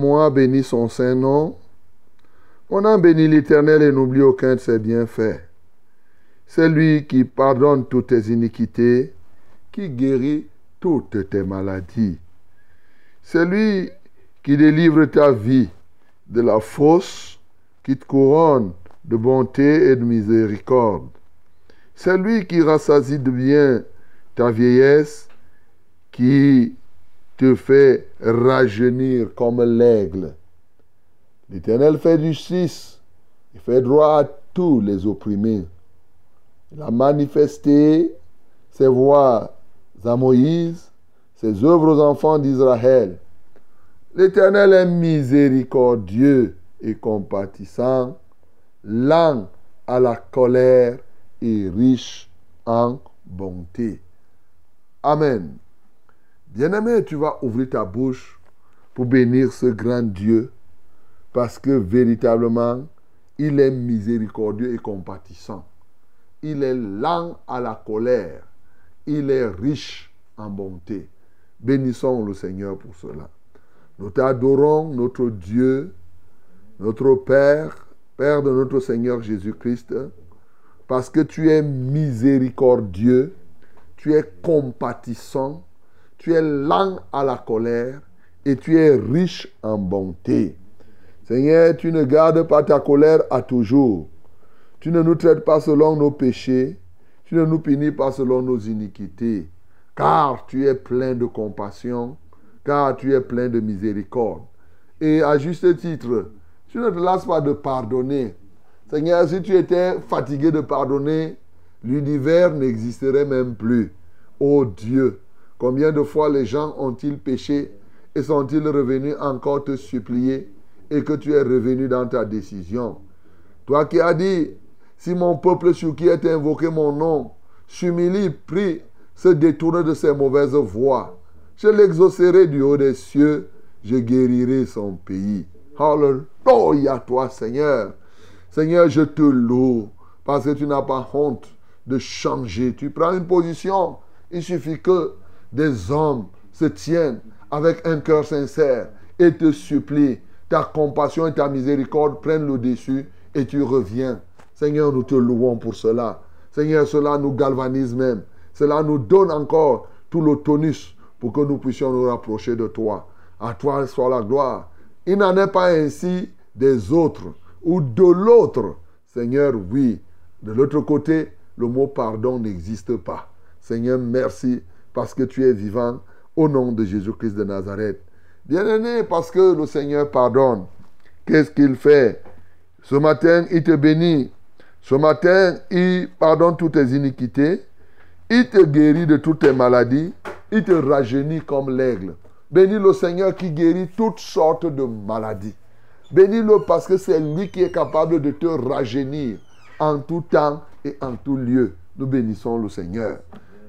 Moi bénisse son saint nom. Mon âme bénit l'Éternel et n'oublie aucun de ses bienfaits. C'est lui qui pardonne toutes tes iniquités, qui guérit toutes tes maladies. C'est lui qui délivre ta vie de la fosse, qui te couronne de bonté et de miséricorde. C'est lui qui rassasie de bien ta vieillesse qui te fait rajeunir comme l'aigle. L'Éternel fait justice, il fait droit à tous les opprimés. Il a manifesté ses voix à Moïse, ses œuvres aux enfants d'Israël. L'Éternel est miséricordieux et compatissant, lent à la colère et riche en bonté. Amen. Bien-aimé, tu vas ouvrir ta bouche pour bénir ce grand Dieu parce que véritablement, il est miséricordieux et compatissant. Il est lent à la colère. Il est riche en bonté. Bénissons le Seigneur pour cela. Nous t'adorons, notre Dieu, notre Père, Père de notre Seigneur Jésus-Christ, parce que tu es miséricordieux, tu es compatissant, tu es lent à la colère et tu es riche en bonté. Seigneur, tu ne gardes pas ta colère à toujours. Tu ne nous traites pas selon nos péchés. Tu ne nous punis pas selon nos iniquités. Car tu es plein de compassion, car tu es plein de miséricorde. Et à juste titre, tu ne te lasses pas de pardonner. Seigneur, si tu étais fatigué de pardonner, l'univers n'existerait même plus. Ô Dieu, Combien de fois les gens ont-ils péché et sont-ils revenus encore te supplier et que tu es revenu dans ta décision? Toi qui as dit, si mon peuple sur qui est invoqué mon nom s'humilie, prie, se détourne de ses mauvaises voies, je l'exaucerai du haut des cieux, je guérirai son pays. Alléluia toi Seigneur. Seigneur, je te loue parce que tu n'as pas honte de changer. Tu prends une position. Il suffit que des hommes se tiennent avec un cœur sincère et te supplient. Ta compassion et ta miséricorde prennent le dessus et tu reviens. Seigneur, nous te louons pour cela. Seigneur, cela nous galvanise même. Cela nous donne encore tout le tonus pour que nous puissions nous rapprocher de toi. À toi soit la gloire. Il n'en est pas ainsi des autres ou de l'autre. Seigneur, oui. De l'autre côté, le mot pardon n'existe pas. Seigneur, merci parce que tu es vivant au nom de Jésus-Christ de Nazareth. Bien-aimé, parce que le Seigneur pardonne, qu'est-ce qu'il fait? Ce matin, il te bénit. Ce matin, il pardonne toutes tes iniquités. Il te guérit de toutes tes maladies. Il te rajeunit comme l'aigle. Bénis le Seigneur qui guérit toutes sortes de maladies. Bénis-le parce que c'est lui qui est capable de te rajeunir en tout temps et en tout lieu. Nous bénissons le Seigneur.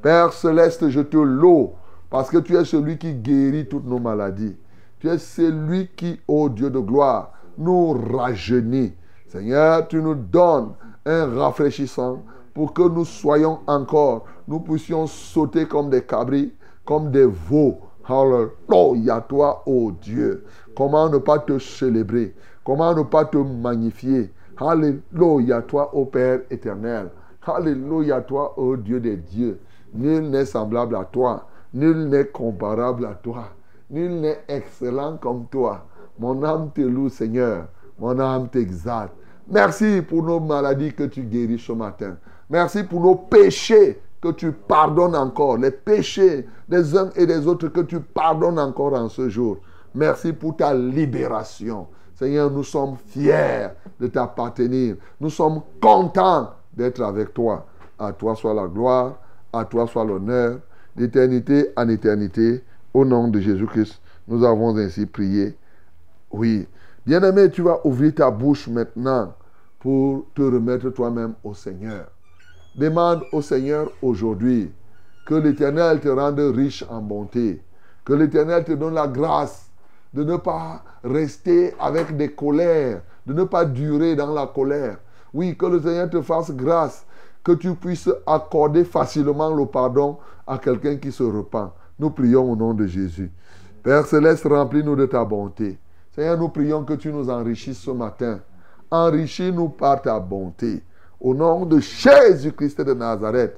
Père céleste, je te loue parce que tu es celui qui guérit toutes nos maladies. Tu es celui qui, ô Dieu de gloire, nous rajeunit. Seigneur, tu nous donnes un rafraîchissant pour que nous soyons encore, nous puissions sauter comme des cabris, comme des veaux. Alléluia, toi, ô Dieu. Comment ne pas te célébrer? Comment ne pas te magnifier? Alléluia, toi, ô Père éternel. Alléluia, toi, ô Dieu des dieux. Nul n'est semblable à toi. Nul n'est comparable à toi. Nul n'est excellent comme toi. Mon âme te loue, Seigneur. Mon âme t'exalte. Merci pour nos maladies que tu guéris ce matin. Merci pour nos péchés que tu pardonnes encore. Les péchés des uns et des autres que tu pardonnes encore en ce jour. Merci pour ta libération. Seigneur, nous sommes fiers de t'appartenir. Nous sommes contents d'être avec toi. À toi soit la gloire, à toi soit l'honneur, d'éternité en éternité. Au nom de Jésus-Christ, nous avons ainsi prié. Oui. Bien-aimé, tu vas ouvrir ta bouche maintenant pour te remettre toi-même au Seigneur. Demande au Seigneur aujourd'hui que l'Éternel te rende riche en bonté, que l'Éternel te donne la grâce de ne pas rester avec des colères, de ne pas durer dans la colère. Oui, que le Seigneur te fasse grâce, que tu puisses accorder facilement le pardon à quelqu'un qui se repent. Nous prions au nom de Jésus. Père céleste, remplis-nous de ta bonté. Seigneur, nous prions que tu nous enrichisses ce matin. Enrichis-nous par ta bonté. Au nom de Jésus-Christ de Nazareth,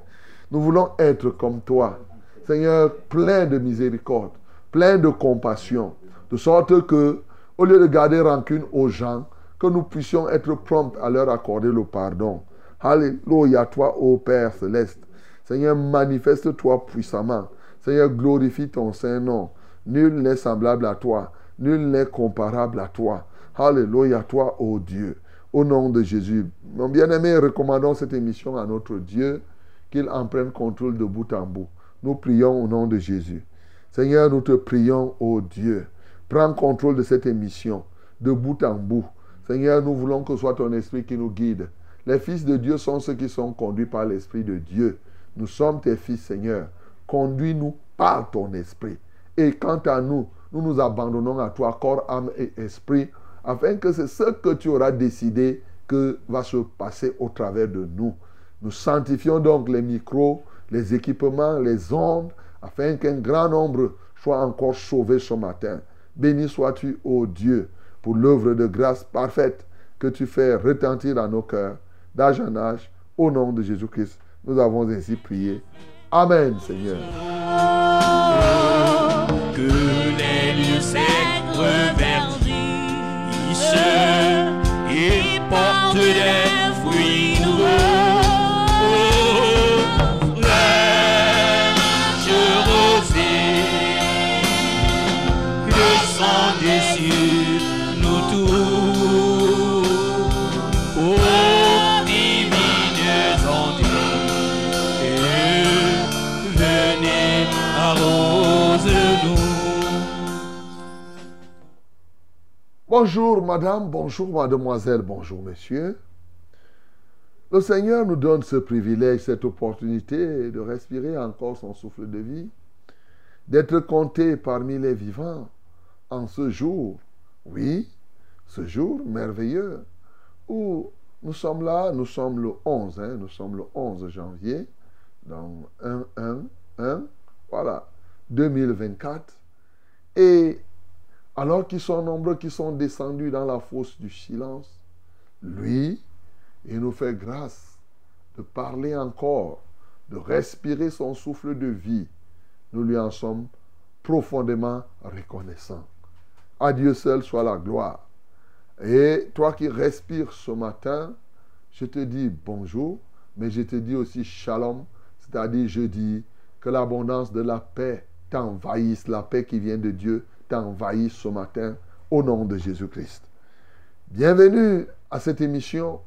nous voulons être comme toi. Seigneur, plein de miséricorde, plein de compassion, de sorte que, au lieu de garder rancune aux gens, que nous puissions être prompts à leur accorder le pardon. Alléluia, toi, ô Père céleste. Seigneur, manifeste-toi puissamment. Seigneur, glorifie ton Saint-Nom. Nul n'est semblable à toi. Nul n'est comparable à toi. Alléluia, toi, ô Dieu. Au nom de Jésus. Mon bien-aimé, recommandons cette émission à notre Dieu, qu'il en prenne contrôle de bout en bout. Nous prions au nom de Jésus. Seigneur, nous te prions, ô Dieu. Prends contrôle de cette émission, de bout en bout. Seigneur, nous voulons que ce soit ton esprit qui nous guide. Les fils de Dieu sont ceux qui sont conduits par l'Esprit de Dieu. Nous sommes tes fils, Seigneur. Conduis-nous par ton esprit. Et quant à nous, nous nous abandonnons à toi, corps, âme et esprit, afin que c'est ce que tu auras décidé que va se passer au travers de nous. Nous sanctifions donc les micros, les équipements, les ondes, afin qu'un grand nombre soit encore sauvé ce matin. Béni sois-tu, ô Dieu, pour l'œuvre de grâce parfaite que tu fais retentir dans nos cœurs, d'âge en âge, au nom de Jésus-Christ. Nous avons ainsi prié. Amen, Seigneur. Que les lieux secs reverdissent et portent des Bonjour madame, bonjour mademoiselle, bonjour monsieur. Le Seigneur nous donne ce privilège, cette opportunité de respirer encore son souffle de vie, d'être compté parmi les vivants en ce jour, oui, ce jour merveilleux où nous sommes là, nous sommes le 11, hein, nous sommes le 11 janvier, dans 1, 1, 1, voilà, 2024. Et alors qu'ils sont nombreux qui sont descendus dans la fosse du silence, lui, il nous fait grâce de parler encore, de respirer son souffle de vie. Nous lui en sommes profondément reconnaissants. À Dieu seul soit la gloire. Et toi qui respires ce matin, je te dis bonjour, Mais je te dis aussi shalom, c'est-à-dire je dis que l'abondance de la paix t'envahisse, la paix qui vient de Dieu t'envahisse ce matin au nom de Jésus-Christ. Bienvenue à cette émission,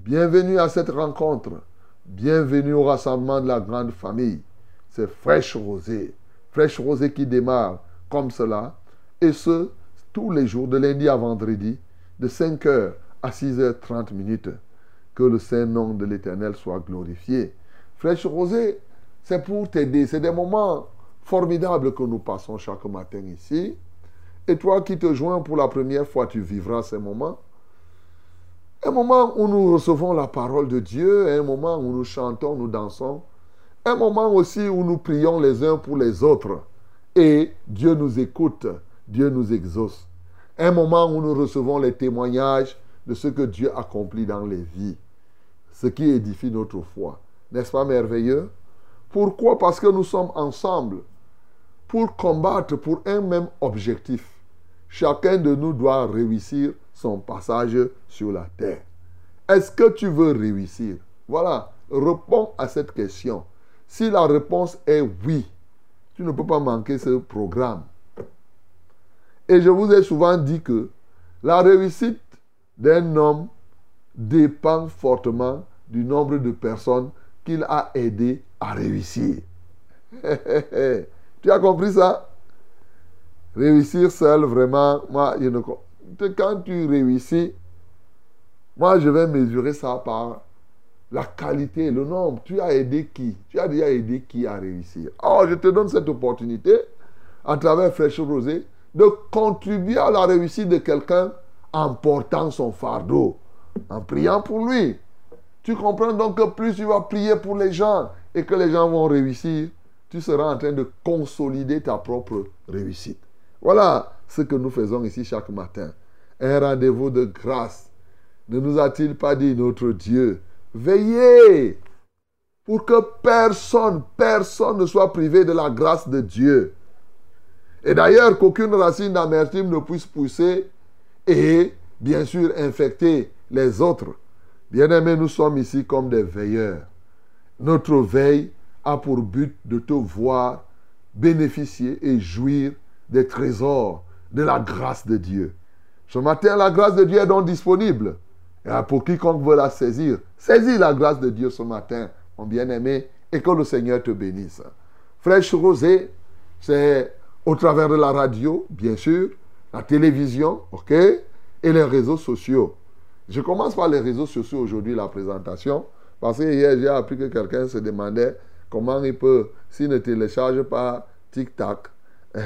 bienvenue à cette rencontre, bienvenue au rassemblement de la grande famille. C'est Fraîche Rosée, Fraîche Rosée qui démarre comme cela, et ce, tous les jours, de lundi à vendredi, de 5h à 6h30 minutes. Que le saint nom de l'Éternel soit glorifié. Fraîche Rosée, c'est pour t'aider. C'est des moments formidables que nous passons chaque matin ici. Et toi qui te joins pour la première fois, tu vivras ces moments. Un moment où nous recevons la parole de Dieu, un moment où nous chantons, nous dansons, un moment aussi où nous prions les uns pour les autres. Et Dieu nous écoute, Dieu nous exauce. Un moment où nous recevons les témoignages de ce que Dieu accomplit dans les vies. Ce qui édifie notre foi. N'est-ce pas merveilleux? Pourquoi? Parce que nous sommes ensemble pour combattre pour un même objectif. Chacun de nous doit réussir son passage sur la terre. Est-ce que tu veux réussir? Voilà, réponds à cette question. Si la réponse est oui, tu ne peux pas manquer ce programme. Et je vous ai souvent dit que la réussite d'un homme dépend fortement du nombre de personnes qu'il a aidé à réussir. tu as compris ça? Réussir seul, vraiment, moi, quand tu réussis, moi, je vais mesurer ça par la qualité, le nombre. Tu as aidé qui? Tu as déjà aidé qui à réussir? Oh, je te donne cette opportunité, à travers Fraîche Rosée, de contribuer à la réussite de quelqu'un en portant son fardeau, en priant pour lui. Tu comprends donc que plus tu vas prier pour les gens et que les gens vont réussir, tu seras en train de consolider ta propre réussite. Voilà ce que nous faisons ici chaque matin. Un rendez-vous de grâce. Ne nous a-t-il pas dit notre Dieu Veillez pour que personne, personne ne soit privé de la grâce de Dieu. Et d'ailleurs, qu'aucune racine d'amertume ne puisse pousser et, bien sûr, infecter les autres. Bien-aimés, nous sommes ici comme des veilleurs. Notre veille a pour but de te voir bénéficier et jouir des trésors de la grâce de Dieu. Ce matin, la grâce de Dieu est donc disponible. Et pour quiconque veut la saisir, saisis la grâce de Dieu ce matin, mon bien-aimé, et que le Seigneur te bénisse. Fraîche Rosée, c'est au travers de la radio, bien sûr, la télévision, ok, et les réseaux sociaux. Je commence par les réseaux sociaux aujourd'hui, la présentation, parce que hier, j'ai appris que quelqu'un se demandait comment il peut, s'il ne télécharge pas TikTok,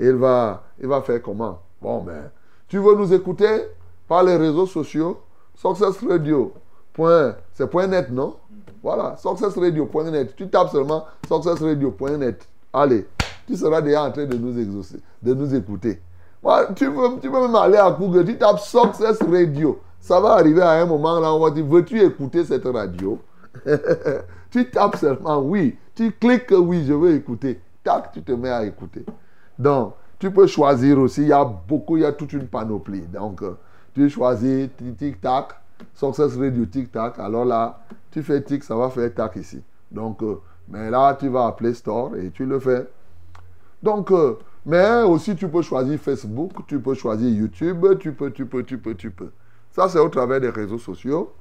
il, va, il va faire comment? Bon, ben, tu veux nous écouter par les réseaux sociaux? Success Radio. C'est point net, non? Voilà, successradio.net. Tu tapes seulement successradio.net. Allez, tu seras déjà en train de nous exaucer, de nous écouter. tu, peux, tu peux même aller à Google, tu tapes Success Radio. Ça va arriver à un moment là, on va dire, veux-tu écouter cette radio? Tu tapes seulement oui. Tu cliques oui, je veux écouter. Tac, tu te mets à écouter. Donc, tu peux choisir aussi. Il y a beaucoup, il y a toute une panoplie. Donc, euh, tu choisis tic-tac, Success Radio tic-tac. Alors là, tu fais tic, ça va faire tac ici. Donc, euh, mais là, tu vas à Play Store et tu le fais. Donc, euh, mais aussi, tu peux choisir Facebook, tu peux choisir YouTube, tu peux, tu peux, tu peux, tu peux. Ça, c'est au travers des réseaux sociaux.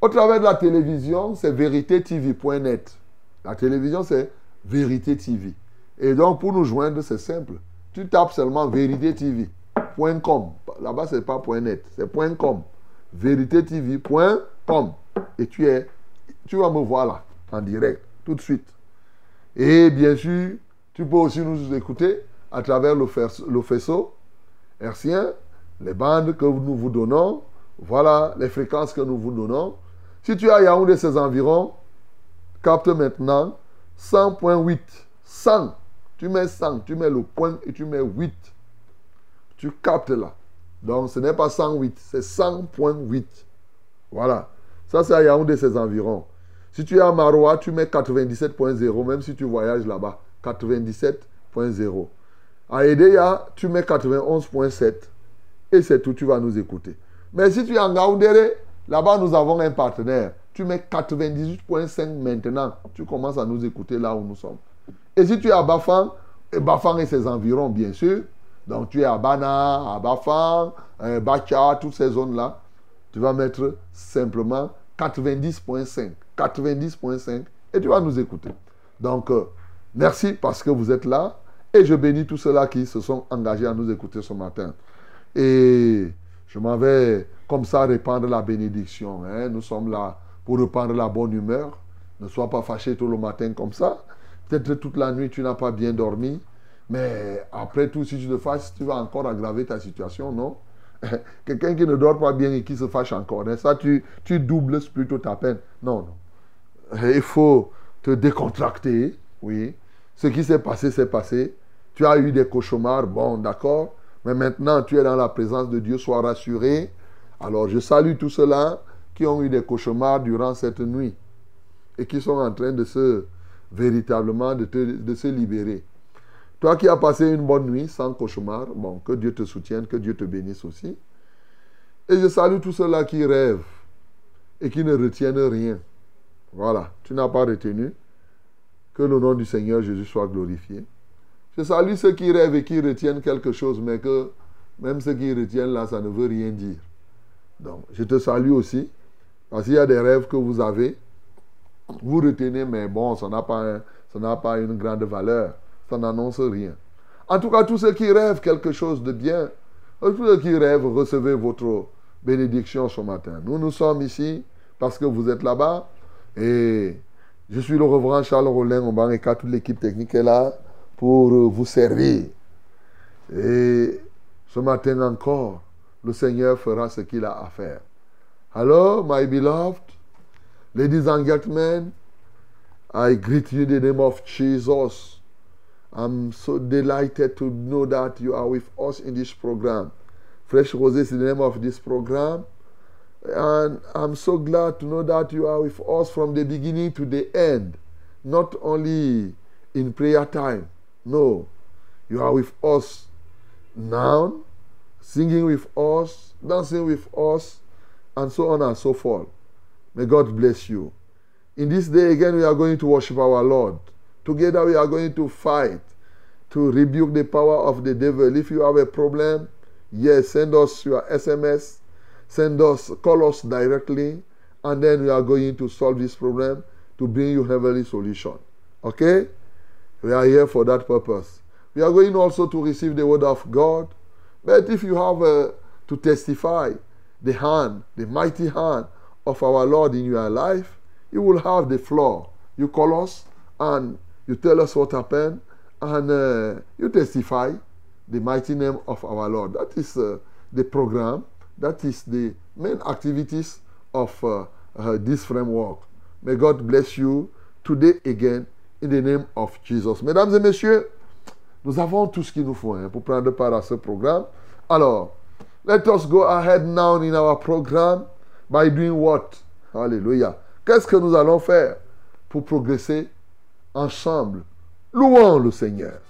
Au travers de la télévision, c'est véritétv.net. La télévision, c'est Vérité TV. Et donc, pour nous joindre, c'est simple. Tu tapes seulement véritétv.com. Là-bas, ce n'est pas .net, c'est .com. Véritétv.com. Et tu es, tu vas me voir là, en direct, tout de suite. Et bien sûr, tu peux aussi nous écouter à travers le, le faisceau hercien, les bandes que nous vous donnons, voilà les fréquences que nous vous donnons. Si tu as Yaoundé ses environs, capte maintenant 100.8. 100. Tu mets 100, tu mets le point et tu mets 8. Tu captes là. Donc ce n'est pas 108, c'est 100.8. Voilà. Ça, c'est à Yaoundé ses environs. Si tu es à Maroua, tu mets 97.0, même si tu voyages là-bas. 97.0. À Edeya, tu mets 91.7. Et c'est tout, tu vas nous écouter. Mais si tu es en Gaoundéré, Là-bas, nous avons un partenaire. Tu mets 98.5 maintenant. Tu commences à nous écouter là où nous sommes. Et si tu es à Bafang, et Bafang et ses environs, bien sûr. Donc tu es à Bana, à Bafang, à Bacha, toutes ces zones-là. Tu vas mettre simplement 90.5. 90.5 et tu vas nous écouter. Donc, euh, merci parce que vous êtes là et je bénis tous ceux-là qui se sont engagés à nous écouter ce matin. Et je m'en vais comme ça répandre la bénédiction. hein. Nous sommes là pour répandre la bonne humeur. Ne sois pas fâché tout le matin comme ça. Peut-être toute la nuit tu n'as pas bien dormi. Mais après tout, si tu te fâches, tu vas encore aggraver ta situation, non? Quelqu'un qui ne dort pas bien et qui se fâche encore, hein, ça, tu, tu doubles plutôt ta peine. Non, non. Il faut te décontracter, oui. Ce qui s'est passé, s'est passé. Tu as eu des cauchemars, bon, d'accord. Mais maintenant, tu es dans la présence de Dieu, sois rassuré. Alors, je salue tous ceux-là qui ont eu des cauchemars durant cette nuit et qui sont en train de se, véritablement, de, se libérer. Toi qui as passé une bonne nuit sans cauchemar, bon, que Dieu te soutienne, que Dieu te bénisse aussi. Et je salue tous ceux-là qui rêvent et qui ne retiennent rien. Voilà, tu n'as pas retenu. Que le nom du Seigneur Jésus soit glorifié. Je salue ceux qui rêvent et qui retiennent quelque chose, mais que même ceux qui retiennent là, ça ne veut rien dire. Donc, je te salue aussi, parce qu'il y a des rêves que vous avez, vous retenez, mais bon, ça n'a pas, une grande valeur, ça n'annonce rien. En tout cas, tous ceux qui rêvent quelque chose de bien, tous ceux qui rêvent, recevez votre bénédiction ce matin. Nous, nous sommes ici parce que vous êtes là-bas et je suis le reverend Charles Rollin Omban et toute l'équipe technique est là pour euh, vous servir. Et ce matin encore, le Seigneur fera ce qu'il a à faire. Hello, my beloved, ladies and gentlemen, I greet you in the name of Jesus. I'm so delighted to know that you are with us in this program. Fresh Roses is the name of this program. And I'm so glad to know that you are with us from the beginning to the end. Not only in prayer time. No. You are with us now, singing with us, dancing with us, and so on and so forth. May God bless you. In this day again, we are going to worship our Lord. Together, we are going to fight to rebuke the power of the devil. If you have a problem, yes, send us your SMS, send us, call us directly, and then we are going to solve this problem to bring you heavenly solution. Okay? We are here for that purpose. We are going also to receive the word of God. But if you have uh, to testify the hand, the mighty hand of our Lord in your life, you will have the floor. You call us and you tell us what happened and uh, you testify the mighty name of our Lord. That is uh, the program. That is the main activities of uh, uh, this framework. May God bless you today again in the name of Jesus. Mesdames et messieurs, nous avons tout ce qu'il nous faut hein, pour prendre part à ce programme. Alors, let us go ahead now in our program by doing what? Alléluia. Qu'est-ce que nous allons faire pour progresser ensemble? Louons le Seigneur.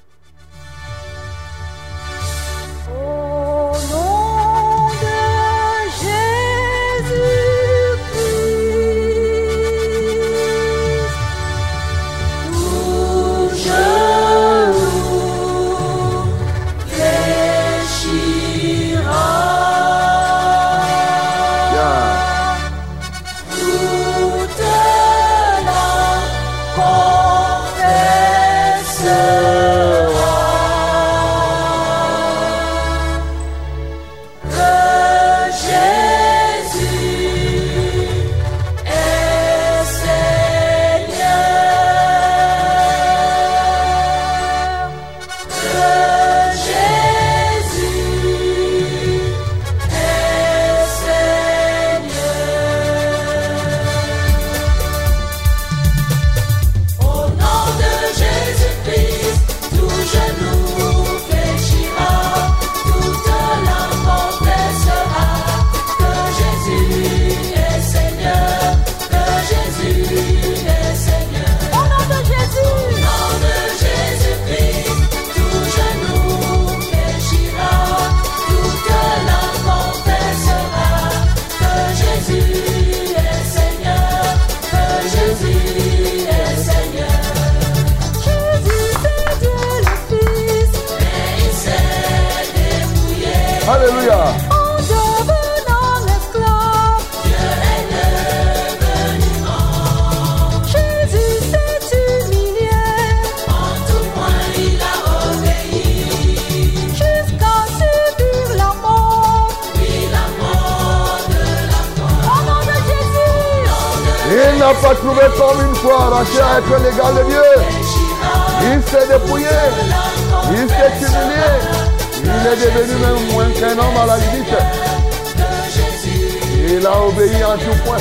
Arraché à être l'égal de Dieu. Il s'est dépouillé. Il s'est humilié. Il est devenu même moins qu'un homme à la limite. Il a obéi en tout point.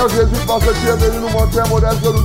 Merci Seigneur Jésus parce que tu es venu nous montrer un modèle que nous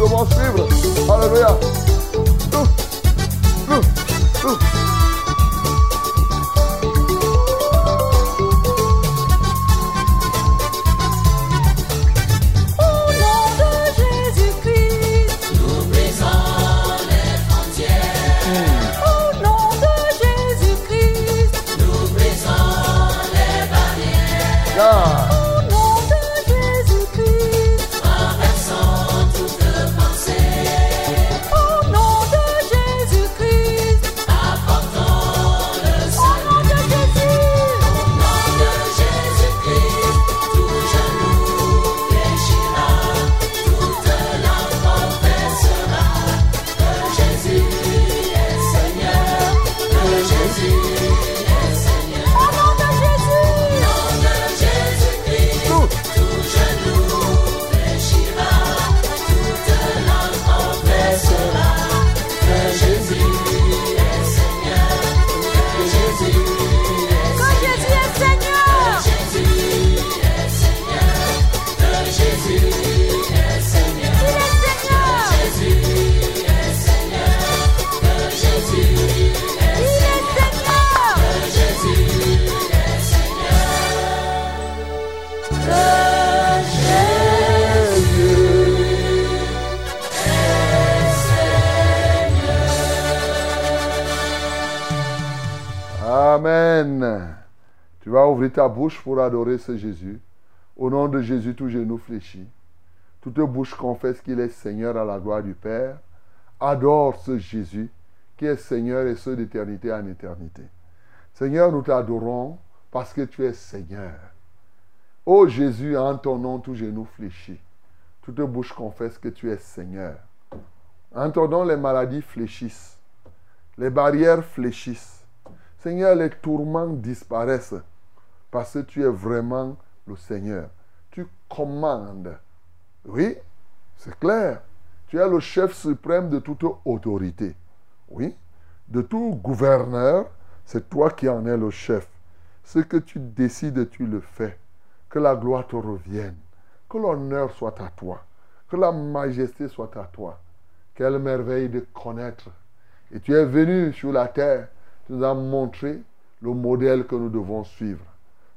Ta bouche pour adorer ce Jésus. Au nom de Jésus, tout genou fléchit. Toute bouche confesse qu'il est Seigneur à la gloire du Père. Adore ce Jésus qui est Seigneur et ce d'éternité en éternité. Seigneur, nous t'adorons parce que tu es Seigneur. Ô Jésus, en ton nom, tout genou fléchit. Toute bouche confesse que tu es Seigneur. En ton nom, les maladies fléchissent. Les barrières fléchissent. Seigneur, les tourments disparaissent parce que tu es vraiment le Seigneur. Tu commandes. Oui, c'est clair. Tu es le chef suprême de toute autorité. Oui, de tout gouverneur, c'est toi qui en es le chef. Ce que tu décides, tu le fais. Que la gloire te revienne. Que l'honneur soit à toi. Que la majesté soit à toi. Quelle merveille de connaître. Et tu es venu sur la terre. Tu nous as montré le modèle que nous devons suivre.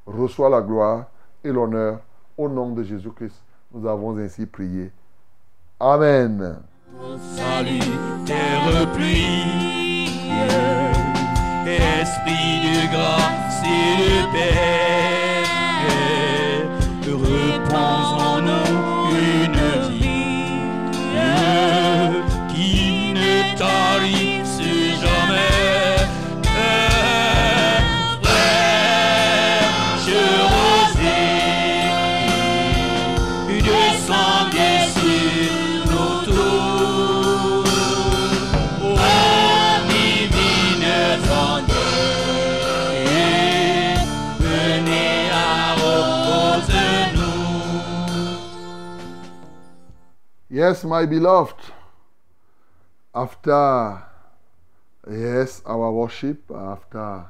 Reçois la gloire et l'honneur au nom de Jésus-Christ. Nous avons ainsi prié. Amen. Salut, pluie, esprit de grâce et Yes, my beloved. After, yes, our worship, after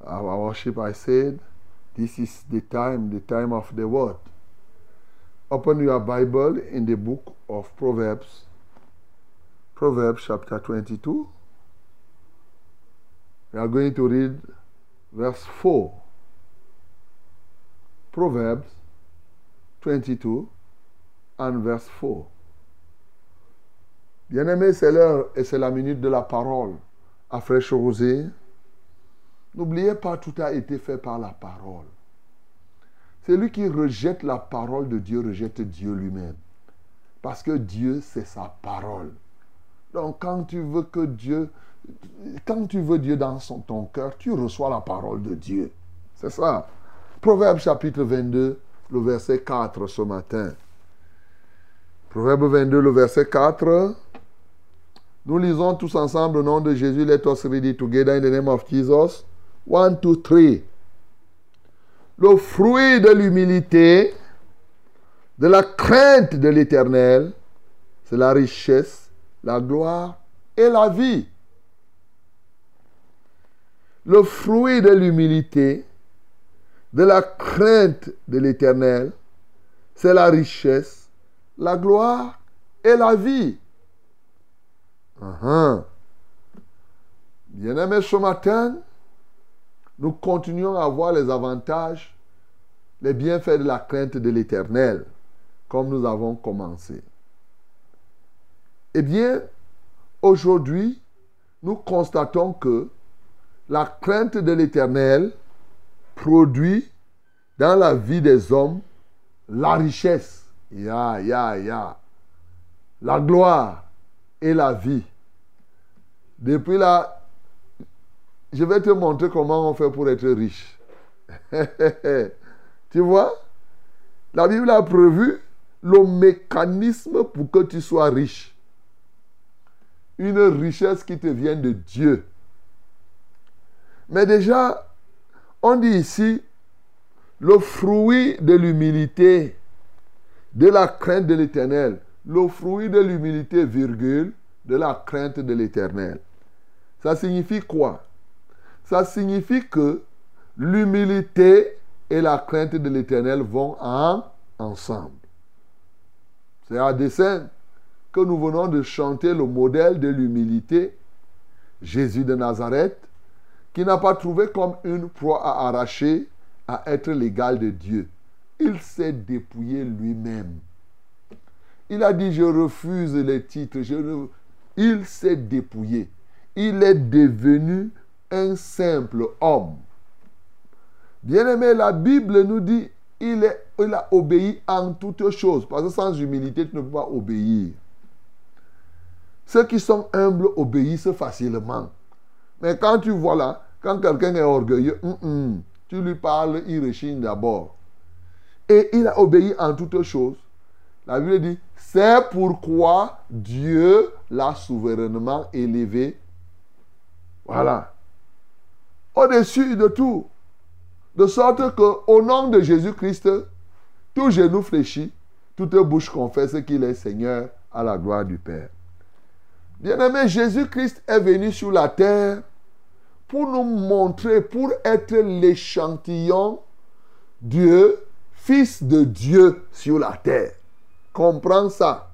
our worship, I said, this is the time, the time of the word. Open your Bible in the book of Proverbs, Proverbs chapter 22. We are going to read verse 4. Proverbs 22 and verse 4. Bien-aimé, c'est l'heure et c'est la minute de la parole à fraîche rosée. N'oubliez pas, tout a été fait par la parole. Celui qui rejette la parole de Dieu rejette Dieu lui-même. Parce que Dieu, c'est sa parole. Donc quand tu veux que Dieu, quand tu veux Dieu dans ton cœur, tu reçois la parole de Dieu. C'est ça. Proverbe chapitre 22, le verset 4 ce matin. Proverbe 22, le verset 4. Nous lisons tous ensemble au nom de Jésus. Let us read it together in the name of Jesus. One, two, three. Le fruit de l'humilité, de la crainte de l'éternel, c'est la richesse, la gloire et la vie. Le fruit de l'humilité, de la crainte de l'éternel, c'est la richesse, la gloire et la vie. Uh-huh. Bien-aimés, ce matin, nous continuons à voir les avantages, les bienfaits de la crainte de l'éternel, comme nous avons commencé. Eh bien, aujourd'hui, nous constatons que la crainte de l'éternel produit dans la vie des hommes la richesse, ya, ya, ya, la gloire et la vie. Depuis là, je vais te montrer comment on fait pour être riche. tu vois? La Bible a prévu le mécanisme pour que tu sois riche. Une richesse qui te vient de Dieu. Mais déjà, on dit ici, le fruit de l'humilité, de la crainte de l'éternel. Le fruit de l'humilité, virgule, de la crainte de l'éternel. Ça signifie quoi? Ça signifie que l'humilité et la crainte de l'éternel vont en, ensemble. C'est à dessein que nous venons de chanter le modèle de l'humilité, Jésus de Nazareth, qui n'a pas trouvé comme une proie à arracher à être l'égal de Dieu. Il s'est dépouillé lui-même. Il a dit, je refuse les titres. Il s'est dépouillé. Il est devenu un simple homme. Bien-aimé, la Bible nous dit, il, a obéi en toutes choses. Parce que sans humilité, tu ne peux pas obéir. Ceux qui sont humbles obéissent facilement. Mais quand tu vois là, quand quelqu'un est orgueilleux, tu lui parles, il rechigne d'abord. Et il a obéi en toutes choses. La Bible dit, c'est pourquoi Dieu l'a souverainement élevé. Voilà. Au-dessus de tout. De sorte que, au nom de Jésus-Christ, tout genou fléchit, toute bouche confesse qu'il est Seigneur à la gloire du Père. Bien-aimé, Jésus-Christ est venu sur la terre pour nous montrer, pour être l'échantillon Dieu, Fils de Dieu sur la terre. Comprends ça.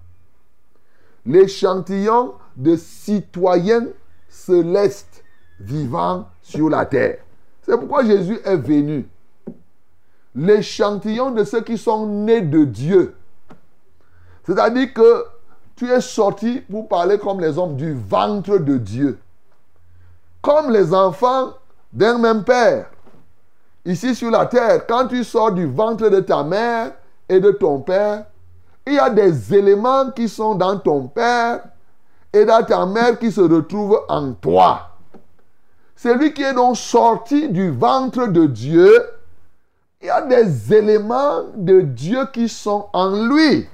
L'échantillon de citoyens célestes vivant sur la terre. C'est pourquoi Jésus est venu. L'échantillon de ceux qui sont nés de Dieu. C'est-à-dire que tu es sorti pour parler comme les hommes du ventre de Dieu. Comme les enfants d'un même père. Ici sur la terre, quand tu sors du ventre de ta mère et de ton père, il y a des éléments qui sont dans ton père et dans ta mère qui se retrouvent en toi. Celui qui est donc sorti du ventre de Dieu, il y a des éléments de Dieu qui sont en lui.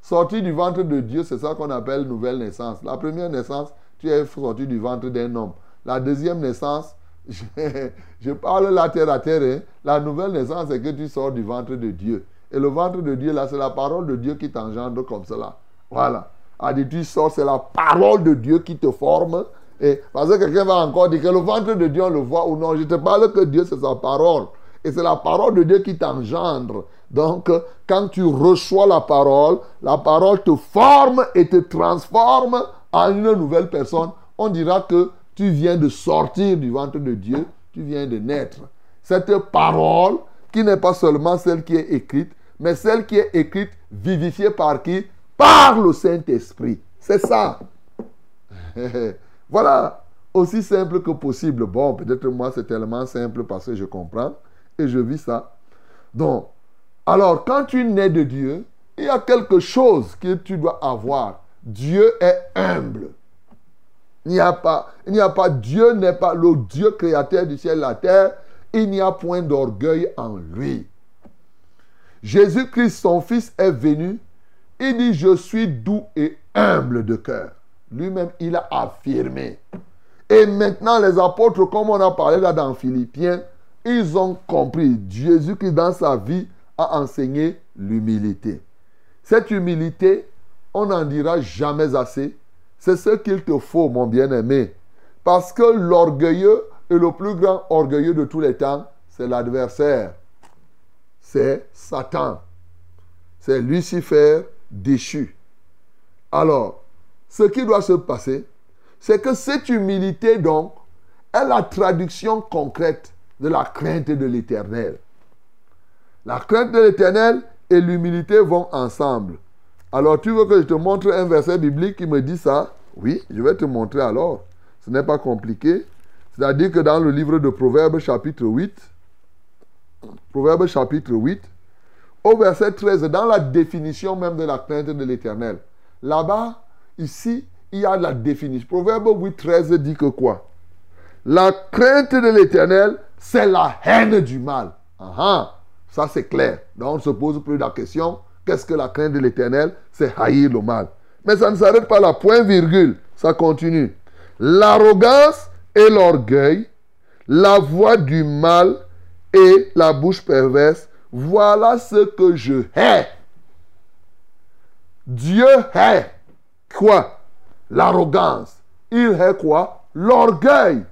Sorti du ventre de Dieu, c'est ça qu'on appelle nouvelle naissance. La première naissance, tu es sorti du ventre d'un homme. La deuxième naissance, je, parle la terre à terre. Hein. La nouvelle naissance, c'est que tu sors du ventre de Dieu. Et le ventre de Dieu, là, c'est la parole de Dieu qui t'engendre comme cela. Voilà. A dit, tu sors, c'est la parole de Dieu qui te forme. Et parce que quelqu'un va encore dire que le ventre de Dieu, on le voit ou non. Je te parle que Dieu, c'est sa parole. Et c'est la parole de Dieu qui t'engendre. Donc, quand tu reçois la parole, la parole te forme et te transforme en une nouvelle personne. On dira que tu viens de sortir du ventre de Dieu, tu viens de naître. Cette parole, qui n'est pas seulement celle qui est écrite, mais celle qui est écrite, vivifiée par qui? Par le Saint-Esprit. C'est ça. voilà, aussi simple que possible. Bon, peut-être moi c'est tellement simple parce que je comprends et je vis ça. Donc, alors quand tu nais de Dieu, il y a quelque chose que tu dois avoir. Dieu est humble. Il n'y a pas, Dieu n'est pas le Dieu créateur du ciel et de la terre. Il n'y a point d'orgueil en lui. Jésus-Christ, son Fils, est venu. Il dit, je suis doux et humble de cœur. Lui-même, il a affirmé. Et maintenant, les apôtres, comme on a parlé là dans Philippiens, ils ont compris. Jésus-Christ, dans sa vie, a enseigné l'humilité. Cette humilité, on n'en dira jamais assez. C'est ce qu'il te faut, mon bien-aimé. Parce que l'orgueilleux et le plus grand orgueilleux de tous les temps, c'est l'adversaire. C'est Satan. C'est Lucifer déchu. Alors, ce qui doit se passer, c'est que cette humilité, donc, est la traduction concrète de la crainte de l'éternel. La crainte de l'éternel et l'humilité vont ensemble. Alors, tu veux que je te montre un verset biblique qui me dit ça? Oui, je vais te montrer alors. Ce n'est pas compliqué. C'est-à-dire que dans le livre de Proverbes chapitre 8, Proverbes chapitre 8, au verset 13, dans la définition même de la crainte de l'éternel, là-bas, ici, il y a la définition. Proverbe 8, 13 dit que quoi? La crainte de l'éternel, c'est la haine du mal. Ah, ah, ça c'est clair. Donc on ne se pose plus la question, qu'est-ce que la crainte de l'éternel? C'est haïr le mal. Mais ça ne s'arrête pas là, point virgule, ça continue. L'arrogance et l'orgueil, la voix du mal et la bouche perverse, voilà ce que je hais. Dieu hait quoi? L'arrogance. Il hait quoi? L'orgueil.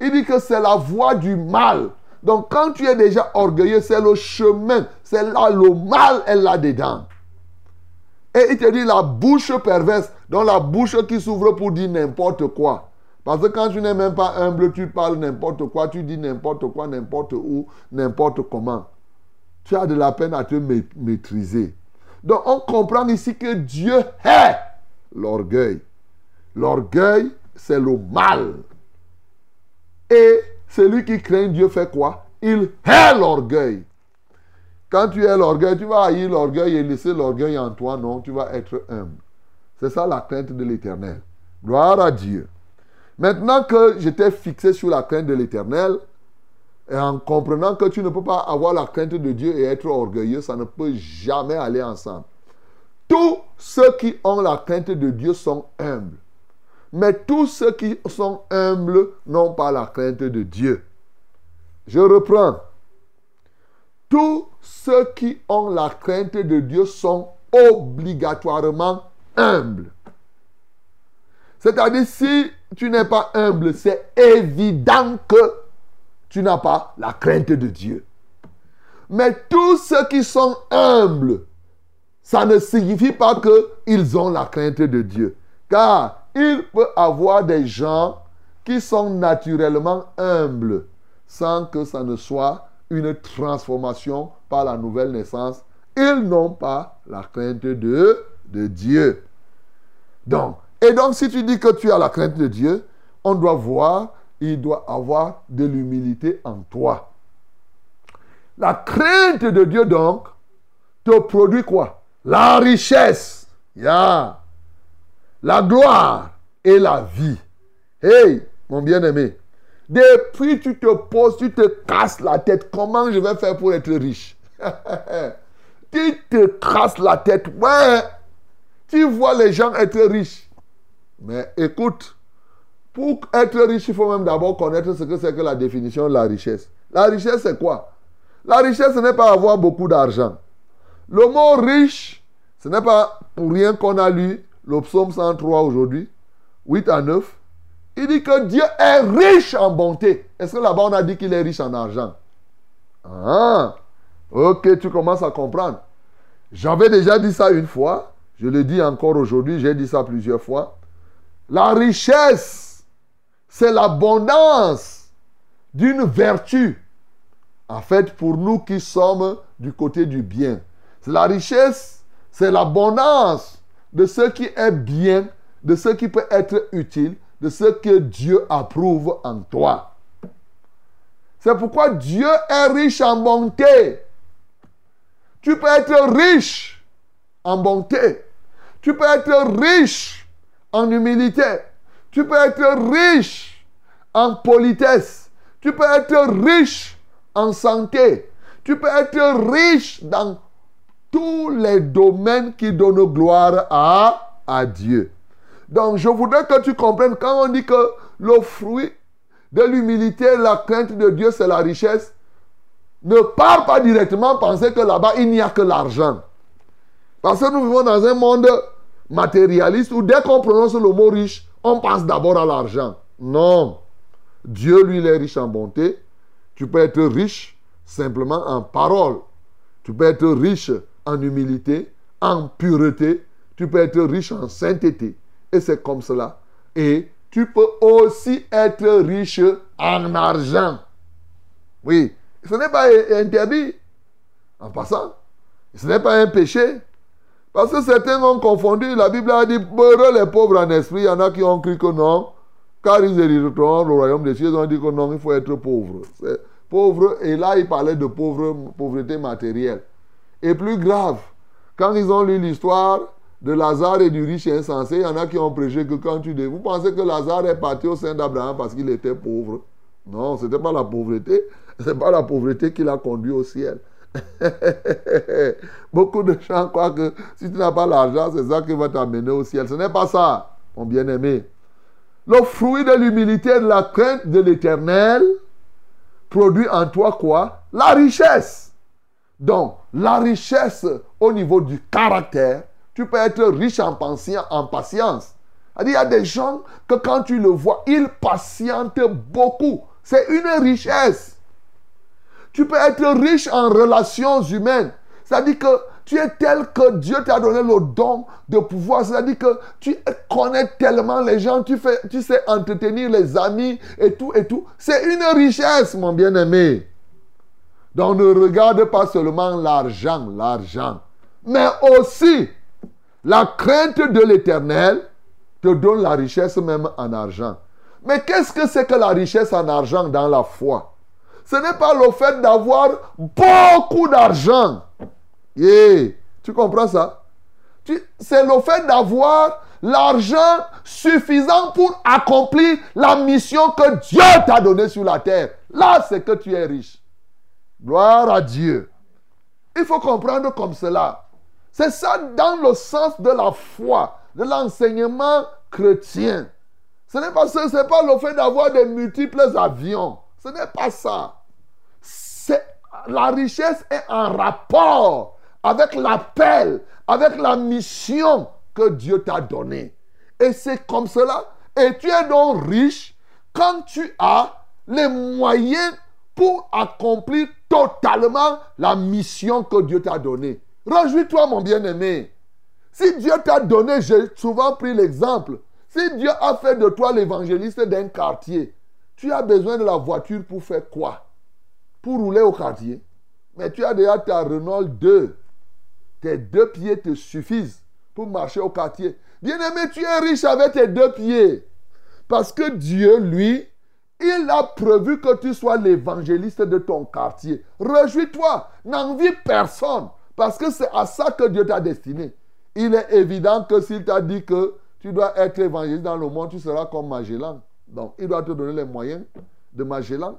Il dit que c'est la voie du mal. Donc quand tu es déjà orgueilleux, c'est le chemin. C'est là le mal est là-dedans. Et il te dit la bouche perverse, donc la bouche qui s'ouvre pour dire n'importe quoi. Parce que quand tu n'es même pas humble, tu parles n'importe quoi, tu dis n'importe quoi, n'importe où, n'importe comment. Tu as de la peine à te maîtriser. Donc on comprend ici que Dieu est l'orgueil. L'orgueil, c'est le mal. Et celui qui craint Dieu fait quoi? Il hait l'orgueil. Quand tu es l'orgueil, tu vas haïr l'orgueil et laisser l'orgueil en toi, non, tu vas être humble. C'est ça la crainte de l'éternel. Gloire à Dieu. Maintenant que j'étais fixé sur la crainte de l'éternel, et en comprenant que tu ne peux pas avoir la crainte de Dieu et être orgueilleux, ça ne peut jamais aller ensemble. Tous ceux qui ont la crainte de Dieu sont humbles. Mais tous ceux qui sont humbles n'ont pas la crainte de Dieu. Je reprends. Tous ceux qui ont la crainte de Dieu sont obligatoirement humbles. C'est-à-dire, si tu n'es pas humble, c'est évident que tu n'as pas la crainte de Dieu. Mais tous ceux qui sont humbles, ça ne signifie pas qu'ils ont la crainte de Dieu. Car il peut avoir des gens qui sont naturellement humbles sans que ça ne soit une transformation par la nouvelle naissance. Ils n'ont pas la crainte de, Dieu. Donc, et donc si tu dis que tu as la crainte de Dieu, on doit voir, il doit avoir de l'humilité en toi. La crainte de Dieu donc te produit quoi? La richesse. La gloire et la vie. Hey, mon bien-aimé, depuis tu te poses, tu te casses la tête, comment je vais faire pour être riche? Tu te casses la tête, ouais. Tu vois les gens être riches. Mais écoute, pour être riche, il faut même d'abord connaître ce que c'est que la définition de la richesse. La richesse, c'est quoi? La richesse, ce n'est pas avoir beaucoup d'argent. Le mot riche, ce n'est pas pour rien qu'on a lu le psaume 103 aujourd'hui, 8 à 9, il dit que Dieu est riche en bonté. Est-ce que là-bas on a dit qu'il est riche en argent? Ah, ok, tu commences à comprendre. J'avais déjà dit ça une fois, je le dis encore aujourd'hui, j'ai dit ça plusieurs fois. La richesse, c'est l'abondance d'une vertu En fait, pour nous qui sommes du côté du bien, la richesse, c'est l'abondance de ce qui est bien, de ce qui peut être utile, de ce que Dieu approuve en toi. C'est pourquoi Dieu est riche en bonté. Tu peux être riche en bonté. Tu peux être riche en humilité. Tu peux être riche en politesse. Tu peux être riche en santé. Tu peux être riche dans tous les domaines qui donnent gloire à, Dieu. Donc, je voudrais que tu comprennes quand on dit que le fruit de l'humilité, la crainte de Dieu, c'est la richesse. Ne pars pas directement penser que là-bas, il n'y a que l'argent. Parce que nous vivons dans un monde matérialiste où dès qu'on prononce le mot riche, on pense d'abord à l'argent. Non. Dieu, lui, il est riche en bonté. Tu peux être riche simplement en parole. Tu peux être riche en humilité, en pureté. Tu peux être riche en sainteté. Et c'est comme cela. Et tu peux aussi être riche en argent. Oui, ce n'est pas interdit. En passant, ce n'est pas un péché. Parce que certains ont confondu. La Bible a dit heureux les pauvres en esprit. Il y en a qui ont cru que non. Car ils hériteront le royaume des cieux. Ils ont dit que non, il faut être pauvre. Pauvre, et là, il parlait de pauvre, pauvreté matérielle. Et plus grave, quand ils ont lu l'histoire de Lazare et du riche insensé, il y en a qui ont prêché que quand tu... Vous pensez que Lazare est parti au sein d'Abraham parce qu'il était pauvre? Non, ce n'était pas la pauvreté. Ce n'est pas la pauvreté qui l'a conduit au ciel. Beaucoup de gens croient que si tu n'as pas l'argent, c'est ça qui va t'amener au ciel. Ce n'est pas ça, mon bien-aimé. Le fruit de l'humilité et de la crainte de l'éternel produit en toi quoi? La richesse. Donc, la richesse au niveau du caractère, tu peux être riche en, en patience. Il y a des gens que quand tu le vois, ils patientent beaucoup. C'est une richesse. Tu peux être riche en relations humaines. C'est-à-dire que tu es tel que Dieu t'a donné le don de pouvoir. C'est-à-dire que tu connais tellement les gens, tu, fais, tu sais entretenir les amis et tout et tout. C'est une richesse, mon bien-aimé. Donc ne regarde pas seulement l'argent, l'argent, mais aussi la crainte de l'éternel te donne la richesse même en argent. Mais qu'est-ce que c'est que la richesse en argent dans la foi? Ce n'est pas le fait d'avoir beaucoup d'argent. Tu comprends ça? C'est le fait d'avoir l'argent suffisant pour accomplir la mission que Dieu t'a donnée sur la terre. Là, c'est que tu es riche. Gloire à Dieu. Il faut comprendre comme cela. C'est ça dans le sens de la foi, de l'enseignement chrétien. Ce n'est pas, pas le fait d'avoir des multiples avions. Ce n'est pas ça. La richesse est en rapport avec l'appel, avec la mission que Dieu t'a donnée. Et c'est comme cela. Et tu es donc riche quand tu as les moyens pour accomplir totalement la mission que Dieu t'a donnée. Réjouis-toi, mon bien-aimé. Si Dieu t'a donné, j'ai souvent pris l'exemple, si Dieu a fait de toi l'évangéliste d'un quartier, tu as besoin de la voiture pour faire quoi? Pour rouler au quartier. Mais tu as déjà ta Renault 2. Tes deux pieds te suffisent pour marcher au quartier. Bien-aimé, tu es riche avec tes deux pieds. Parce que Dieu, lui, il a prévu que tu sois l'évangéliste de ton quartier. Réjouis-toi, n'envie personne. Parce que c'est à ça que Dieu t'a destiné. Il est évident que s'il t'a dit que tu dois être évangéliste dans le monde, tu seras comme Magellan. Donc, il doit te donner les moyens de Magellan.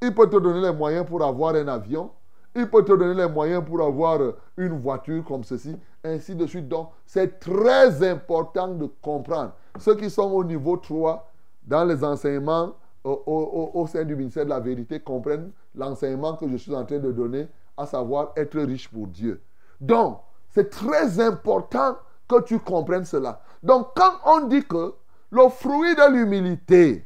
Il peut te donner les moyens pour avoir un avion. Il peut te donner les moyens pour avoir une voiture comme ceci, ainsi de suite. Donc, c'est très important de comprendre. Ceux qui sont au niveau 3 dans les enseignements au, au, sein du ministère de la vérité comprennent l'enseignement que je suis en train de donner, à savoir être riche pour Dieu. Donc, c'est très important que tu comprennes cela. Donc, quand on dit que le fruit de l'humilité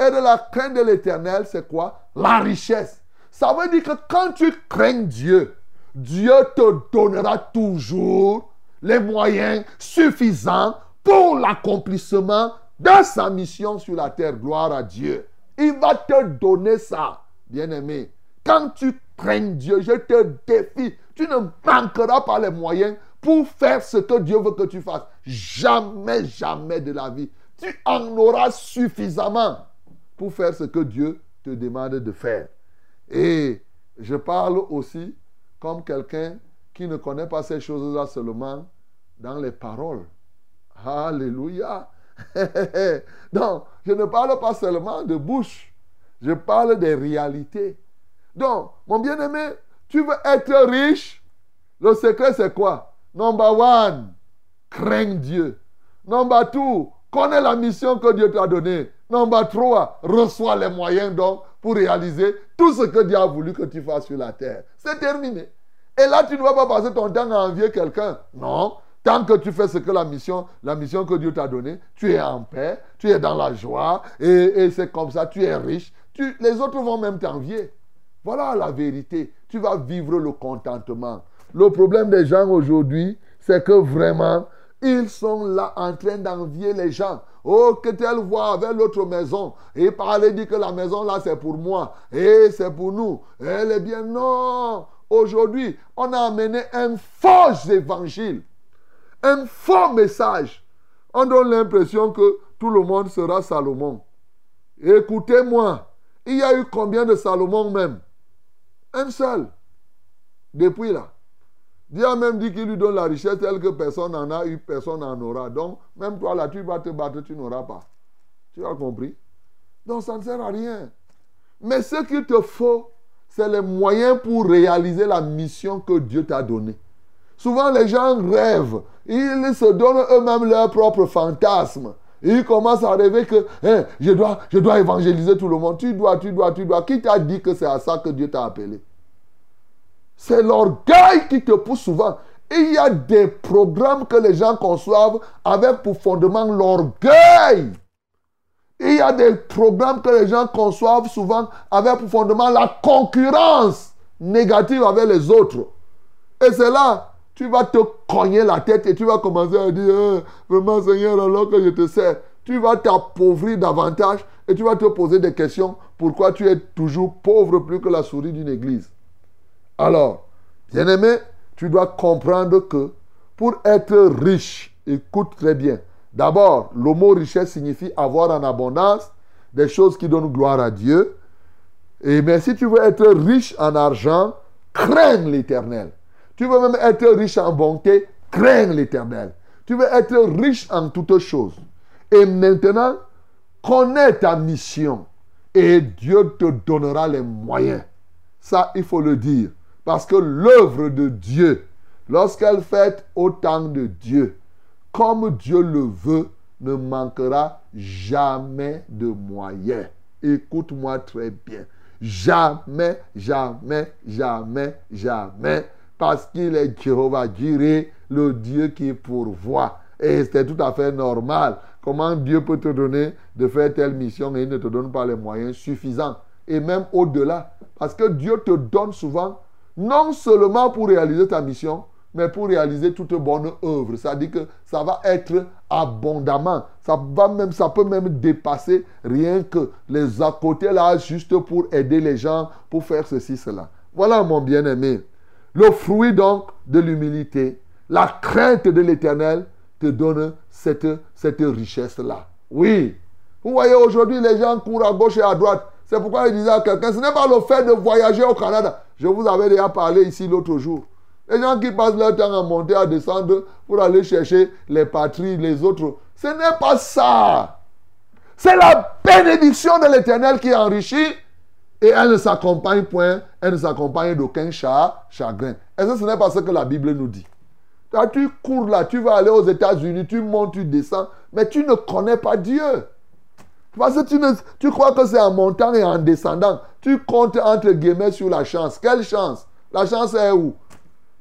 et de la crainte de l'éternel, c'est quoi? La richesse. Ça veut dire que quand tu crains Dieu, Dieu te donnera toujours les moyens suffisants pour l'accomplissement de sa mission sur la terre. Gloire à Dieu. Il va te donner ça, bien-aimé. Quand tu crains Dieu, je te défie. Tu ne manqueras pas les moyens pour faire ce que Dieu veut que tu fasses. Jamais, jamais de la vie. Tu en auras suffisamment pour faire ce que Dieu te demande de faire. Et je parle aussi comme quelqu'un qui ne connaît pas ces choses-là seulement dans les paroles. Alléluia. Donc, je ne parle pas seulement de bouche, je parle des réalités. Donc, mon bien-aimé, tu veux être riche, le secret c'est quoi? Number one, crains Dieu. Number two, connais la mission que Dieu t'a donnée. Number trois, reçois les moyens donc pour réaliser tout ce que Dieu a voulu que tu fasses sur la terre. C'est terminé. Et là, tu ne vas pas passer ton temps à envier quelqu'un. Non. Tant que tu fais ce que la mission, la mission que Dieu t'a donnée, tu es en paix, tu es dans la joie, et, c'est comme ça, tu es riche. Les autres vont même t'envier. Voilà la vérité. Tu vas vivre le contentement. Le problème des gens aujourd'hui, c'est que vraiment, ils sont là en train d'envier les gens. Oh, que telle voix avec l'autre maison. Et parler, dit que la maison là, c'est pour moi. Et c'est pour nous. Elle est bien. Non. Aujourd'hui, on a amené un faux évangile. Un faux message. On donne l'impression que tout le monde sera Salomon. Écoutez-moi. Il y a eu combien de Salomon même? Un seul. Depuis là. Dieu a même dit qu'il lui donne la richesse telle que personne n'en a eu, personne n'en aura. Donc, même toi là, tu vas te battre, tu n'auras pas. Tu as compris? Donc, ça ne sert à rien. Mais ce qu'il te faut, c'est les moyens pour réaliser la mission que Dieu t'a donnée. Souvent, les gens rêvent. Ils se donnent eux-mêmes leurs propres fantasmes. Ils commencent à rêver que hein, je, dois, évangéliser tout le monde. Tu dois, tu dois, tu dois. Qui t'a dit que c'est à ça que Dieu t'a appelé? C'est l'orgueil qui te pousse souvent. Il y a des programmes que les gens conçoivent avec pour fondement l'orgueil. Il y a des programmes que les gens conçoivent souvent avec pour fondement la concurrence négative avec les autres. Et c'est là, tu vas te cogner la tête et tu vas commencer à dire, Eh, vraiment Seigneur, alors que je te sers, tu vas t'appauvrir davantage et tu vas te poser des questions. Pourquoi tu es toujours pauvre plus que la souris d'une église? Alors, bien-aimé, tu dois comprendre que pour être riche, écoute très bien. D'abord, le mot richesse signifie avoir en abondance des choses qui donnent gloire à Dieu. Et mais si tu veux être riche en argent, crains l'éternel. Tu veux même être riche en bonté, crains l'éternel. Tu veux être riche en toutes choses. Et maintenant, connais ta mission. Et Dieu te donnera les moyens. Ça, il faut le dire. Parce que l'œuvre de Dieu, lorsqu'elle fait au temps de Dieu, comme Dieu le veut, ne manquera jamais de moyens. Écoute-moi très bien. Jamais, jamais, jamais, jamais. Parce qu'il est Jéhovah Jireh, le Dieu qui pourvoit. Et c'est tout à fait normal. Comment Dieu peut te donner de faire telle mission et il ne te donne pas les moyens suffisants? Et même au-delà. Parce que Dieu te donne souvent non seulement pour réaliser ta mission, mais pour réaliser toute bonne œuvre. C'est-à-dire que ça va être abondamment. Ça, va même, ça peut même dépasser rien que les à côté là, juste pour aider les gens, pour faire ceci, cela. Voilà mon bien-aimé. Le fruit donc de l'humilité, la crainte de l'éternel te donne cette, cette richesse-là. Oui. Vous voyez, aujourd'hui, les gens courent à gauche et à droite. C'est pourquoi je disais à quelqu'un, ce n'est pas le fait de voyager au Canada. Je vous avais déjà parlé ici l'autre jour. Les gens qui passent leur temps à monter, à descendre pour aller chercher les patries, les autres. Ce n'est pas ça. C'est la bénédiction de l'éternel qui enrichit et elle ne s'accompagne point, elle ne s'accompagne d'aucun chagrin. Est-ce que ce n'est pas ce que la Bible nous dit? Quand tu cours là, tu vas aller aux États-Unis, tu montes, tu descends, mais tu ne connais pas Dieu. Parce que tu, ne, tu crois que c'est en montant et en descendant. Tu comptes entre guillemets sur la chance. Quelle chance? La chance est où?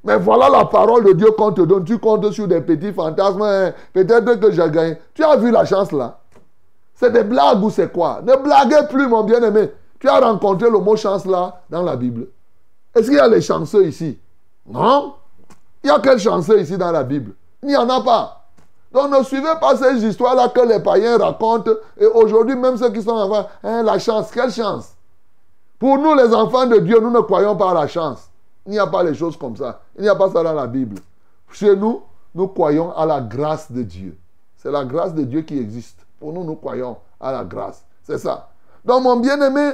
Mais voilà la parole de Dieu qu'on te donne. Tu comptes sur des petits fantasmes. hein. Peut-être que j'ai gagné. Tu as vu la chance là? C'est des blagues ou c'est quoi? Ne blaguez plus, mon bien-aimé. Tu as rencontré le mot chance là dans la Bible. Est-ce qu'il y a les chanceux ici? Non Il y a quel chanceux ici dans la Bible? Il n'y en a pas. Donc ne suivez pas ces histoires-là que les païens racontent. Et aujourd'hui, même ceux qui sont avant, hein, la chance, quelle chance? Pour nous, les enfants de Dieu, nous ne croyons pas à la chance. Il n'y a pas les choses comme ça. Il n'y a pas ça dans la Bible. Chez nous, nous croyons à la grâce de Dieu. C'est la grâce de Dieu qui existe. Pour nous, nous croyons à la grâce. C'est ça. Donc, mon bien-aimé,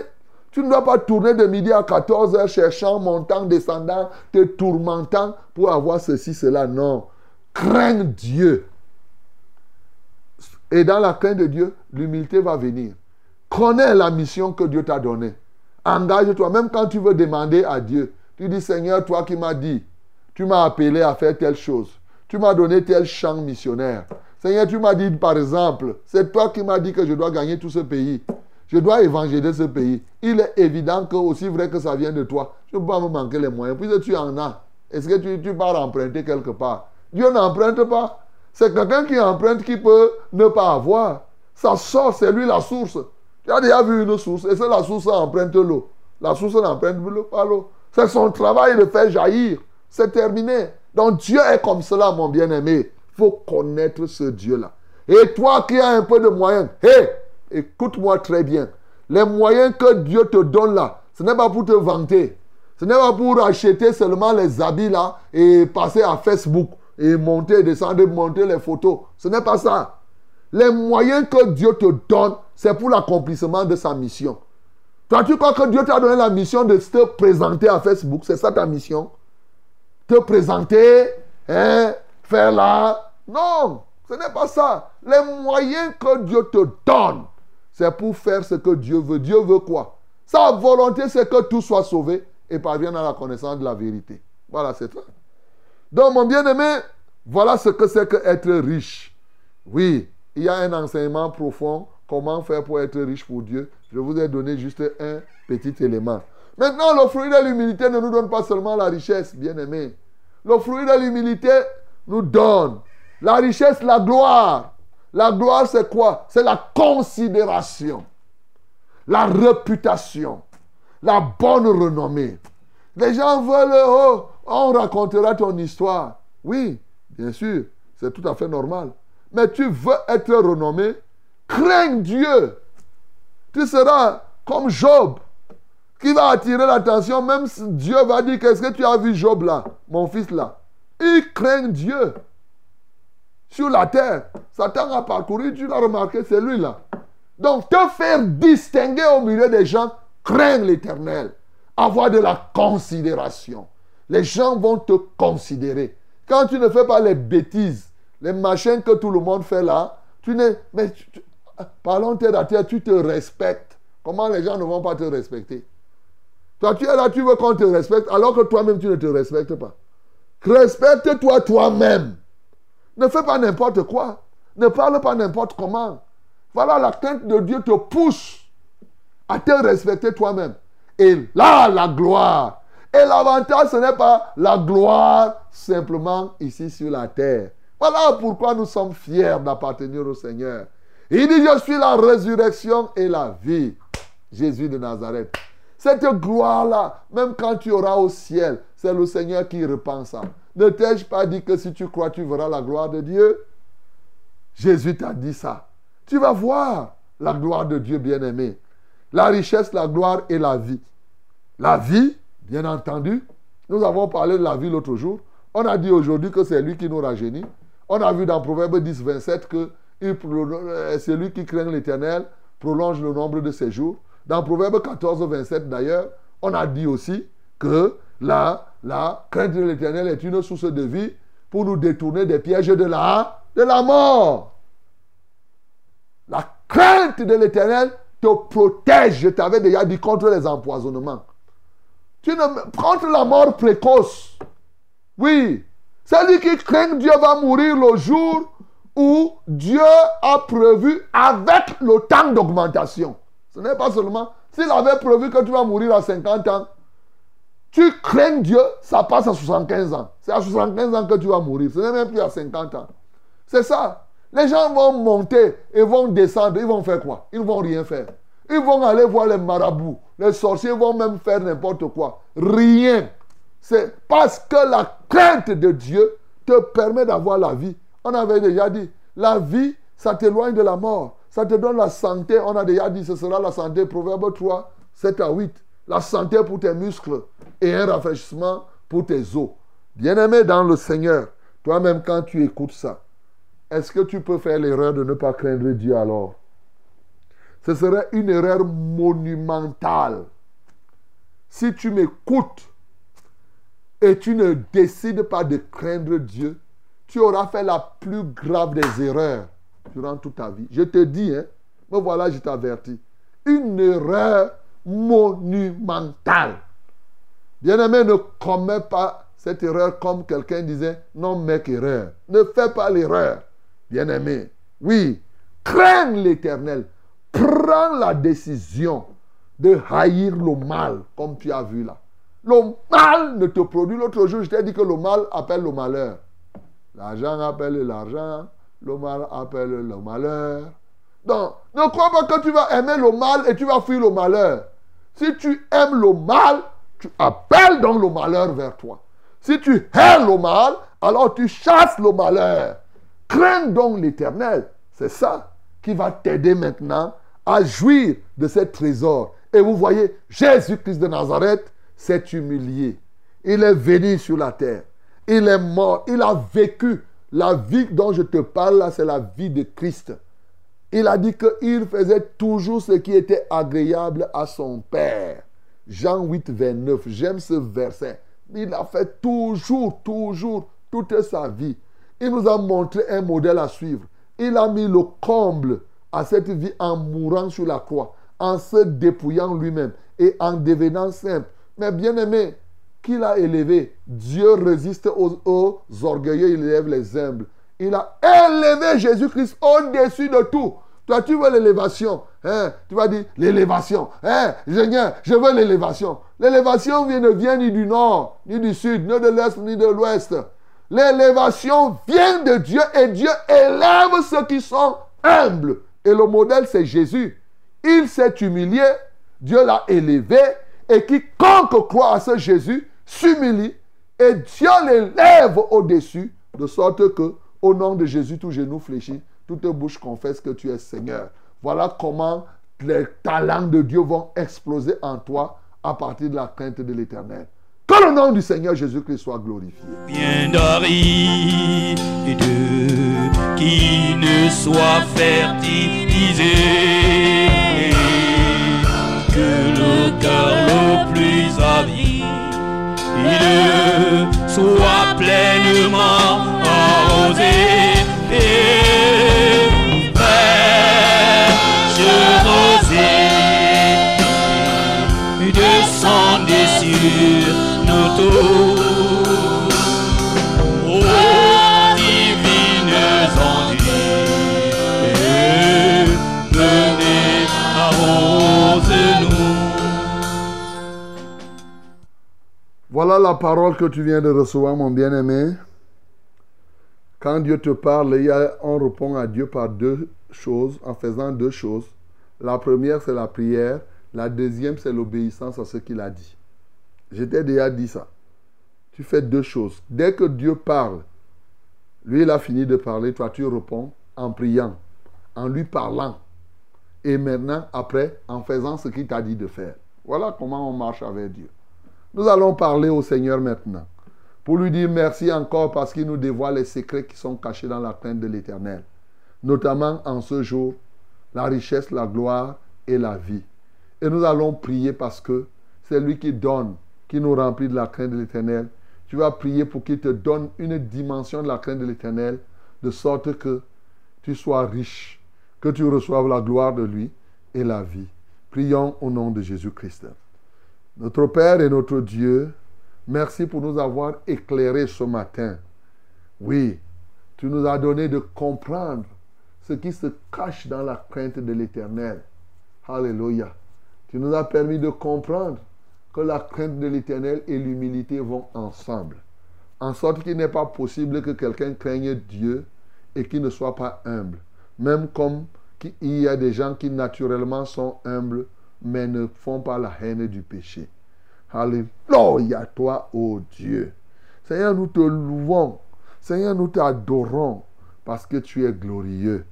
tu ne dois pas tourner de midi à 14h cherchant, montant, descendant, te tourmentant pour avoir ceci, cela. Non. Crains Dieu. Et dans la crainte de Dieu, l'humilité va venir. Connais la mission que Dieu t'a donnée. Engage-toi, même quand tu veux demander à Dieu. Tu dis, Seigneur, toi qui m'as dit, tu m'as appelé à faire telle chose. Tu m'as donné tel champ missionnaire. Seigneur, tu m'as dit, par exemple, c'est toi qui m'as dit que je dois gagner tout ce pays. Je dois évangéliser ce pays. Il est évident que, aussi vrai que ça vient de toi, je ne peux pas me manquer les moyens. Puisque tu en as, est-ce que tu, tu pars emprunter quelque part? Dieu n'emprunte pas. C'est quelqu'un qui emprunte qui peut ne pas avoir. Ça sort, c'est lui la source. Tu as déjà vu une source et c'est la source qui emprunte l'eau. La source n'emprunte pas l'eau. C'est son travail de faire jaillir. C'est terminé. Donc Dieu est comme cela, mon bien-aimé. Il faut connaître ce Dieu-là. Et toi qui as un peu de moyens, hé, écoute-moi très bien. Les moyens que Dieu te donne là, ce n'est pas pour te vanter. Ce n'est pas pour acheter seulement les habits là et passer à Facebook et monter, descendre, monter les photos. Ce n'est pas ça. Les moyens que Dieu te donne, c'est pour l'accomplissement de sa mission. Toi, tu crois que Dieu t'a donné la mission de te présenter à Facebook? C'est ça ta mission? Te présenter, hein, faire là Non, ce n'est pas ça. Les moyens que Dieu te donne, c'est pour faire ce que Dieu veut. Dieu veut quoi? Sa volonté, c'est que tout soit sauvé et parvienne à la connaissance de la vérité. Voilà, c'est ça. Donc, mon bien-aimé, voilà ce que c'est que être riche. Oui, il y a un enseignement profond. Comment faire pour être riche pour Dieu? Je vous ai donné juste un petit élément. Maintenant, le fruit de l'humilité ne nous donne pas seulement la richesse, bien-aimé. Le fruit de l'humilité nous donne la richesse, la gloire. La gloire, c'est quoi? C'est la considération, la réputation, la bonne renommée. Les gens veulent, oh, on racontera ton histoire. Oui, bien sûr, c'est tout à fait normal. Mais tu veux être renommé, crains Dieu. Tu seras comme Job, qui va attirer l'attention, même si Dieu va dire, qu'est-ce que tu as vu Job là, mon fils là Il craint Dieu. Sur la terre, Satan a parcouru, tu l'as remarqué, c'est lui là. Donc, te faire distinguer au milieu des gens, crains l'éternel. Avoir de la considération. Les gens vont te considérer. Quand tu ne fais pas les bêtises, les machins que tout le monde fait là, tu n'es. Mais parlons terre à terre, tu te respectes. Comment les gens ne vont pas te respecter? Toi, tu es là, tu veux qu'on te respecte, alors que toi-même, tu ne te respectes pas. Respecte-toi toi-même. Ne fais pas n'importe quoi. Ne parle pas n'importe comment. Voilà, la crainte de Dieu te pousse à te respecter toi-même. Et là, la gloire. Et l'avantage, ce n'est pas la gloire simplement ici sur la terre. Voilà pourquoi nous sommes fiers d'appartenir au Seigneur. Il dit, je suis la résurrection et la vie. Jésus de Nazareth. Cette gloire-là, même quand tu auras au ciel, c'est le Seigneur qui repense ça. Ne t'ai-je pas dit que si tu crois, tu verras la gloire de Dieu? Jésus t'a dit ça. Tu vas voir la gloire de Dieu bien-aimé. La richesse, la gloire et la vie. La vie, bien entendu, nous avons parlé de la vie l'autre jour. On a dit aujourd'hui que c'est lui qui nous rajeunit. On a vu dans Proverbe 10, 27 que euh, celui qui craint l'éternel prolonge le nombre de ses jours. Dans Proverbe 14, 27 d'ailleurs, on a dit aussi que la, la crainte de l'éternel est une source de vie pour nous détourner des pièges de la, mort. La crainte de l'éternel te protège, je t'avais déjà dit, contre les empoisonnements. Tu ne, contre la mort précoce. Oui. Celui qui craint Dieu va mourir le jour où Dieu a prévu avec le temps d'augmentation. Ce n'est pas seulement. S'il avait prévu que tu vas mourir à 50 ans, tu crains Dieu, ça passe à 75 ans. C'est à 75 ans que tu vas mourir. Ce n'est même plus à 50 ans. C'est ça. Les gens vont monter et vont descendre. Ils vont faire quoi? Ils ne vont rien faire. Ils vont aller voir les marabouts. Les sorciers vont même faire n'importe quoi. Rien. C'est parce que la crainte de Dieu te permet d'avoir la vie. On avait déjà dit, la vie, ça t'éloigne de la mort. Ça te donne la santé. On a déjà dit, ce sera la santé. Proverbe 3, 7 à 8. La santé pour tes muscles et un rafraîchissement pour tes os. Bien-aimé dans le Seigneur, toi-même quand tu écoutes ça, est-ce que tu peux faire l'erreur de ne pas craindre Dieu alors? Ce serait une erreur monumentale. Si tu m'écoutes et tu ne décides pas de craindre Dieu, tu auras fait la plus grave des erreurs durant toute ta vie. Je te dis, hein, me voilà, je t'avertis. Une erreur monumentale. Bien-aimé, ne commets pas cette erreur comme quelqu'un disait, non mec, erreur. Ne fais pas l'erreur. Bien-aimé, oui, crains l'éternel. Prends la décision de haïr le mal, comme tu as vu là. Le mal ne te produit. L'autre jour, je t'ai dit que le mal appelle le malheur. L'argent appelle l'argent, le mal appelle le malheur. Donc, ne crois pas que tu vas aimer le mal et tu vas fuir le malheur. Si tu aimes le mal, tu appelles donc le malheur vers toi. Si tu hais le mal, alors tu chasses le malheur. Crains donc l'éternel. C'est ça qui va t'aider maintenant à jouir de ce trésor. Et vous voyez, Jésus-Christ de Nazareth s'est humilié. Il est venu sur la terre. Il est mort. Il a vécu. La vie dont je te parle là, c'est la vie de Christ. Il a dit qu'il faisait toujours ce qui était agréable à son Père. Jean 8, 29. J'aime ce verset. Il a fait toujours, toujours, toute sa vie. Il nous a montré un modèle à suivre. Il a mis le comble à cette vie en mourant sur la croix, en se dépouillant lui-même et en devenant simple. Mais bien aimé, qu'il a élevé, Dieu résiste aux, aux orgueilleux, il élève les humbles. Il a élevé Jésus-Christ au-dessus de tout. Toi, tu veux l'élévation. Hein? Tu vas dire l'élévation. Hein? Seigneur, je veux l'élévation. L'élévation ne vient ni du nord, ni du sud, ni de l'est, ni de l'ouest. L'élévation vient de Dieu et Dieu élève ceux qui sont humbles. Et le modèle, c'est Jésus. Il s'est humilié, Dieu l'a élevé, et quiconque croit à ce Jésus s'humilie, et Dieu l'élève au-dessus, de sorte que, au nom de Jésus, tout genou fléchit, toute bouche confesse que tu es Seigneur. Voilà comment les talents de Dieu vont exploser en toi à partir de la crainte de l'éternel. Que le nom du Seigneur Jésus-Christ soit glorifié. bien d'aride qui ne soit fertilisé que le cœur le plus avide soit pleinement Voilà la parole que tu viens de recevoir, mon bien-aimé. Quand Dieu te parle, on répond à Dieu par deux choses, en faisant deux choses. La première, c'est la prière. La deuxième, c'est l'obéissance à ce qu'il a dit. Je t'ai déjà dit ça. Tu fais deux choses. Dès que Dieu parle, lui, il a fini de parler, toi, tu réponds en priant, en lui parlant. Et maintenant, après, en faisant ce qu'il t'a dit de faire. Voilà comment on marche avec Dieu. Nous allons parler au Seigneur maintenant pour lui dire merci encore parce qu'il nous dévoile les secrets qui sont cachés dans la crainte de l'Éternel, notamment en ce jour, la richesse, la gloire et la vie. Et nous allons prier parce que c'est lui qui donne, qui nous remplit de la crainte de l'Éternel. Tu vas prier pour qu'il te donne une dimension de la crainte de l'Éternel, de sorte que tu sois riche, que tu reçoives la gloire de lui et la vie. Prions au nom de Jésus-Christ. Notre Père et notre Dieu, merci pour nous avoir éclairés ce matin. Oui, tu nous as donné de comprendre ce qui se cache dans la crainte de l'Éternel. Alléluia. Tu nous as permis de comprendre que la crainte de l'Éternel et l'humilité vont ensemble. En sorte qu'il n'est pas possible que quelqu'un craigne Dieu et qu'il ne soit pas humble. Même comme il y a des gens qui naturellement sont humbles, mais ne font pas la haine du péché. Alléluia, toi, ô Dieu. Seigneur, nous te louons. Seigneur, nous t'adorons parce que tu es glorieux.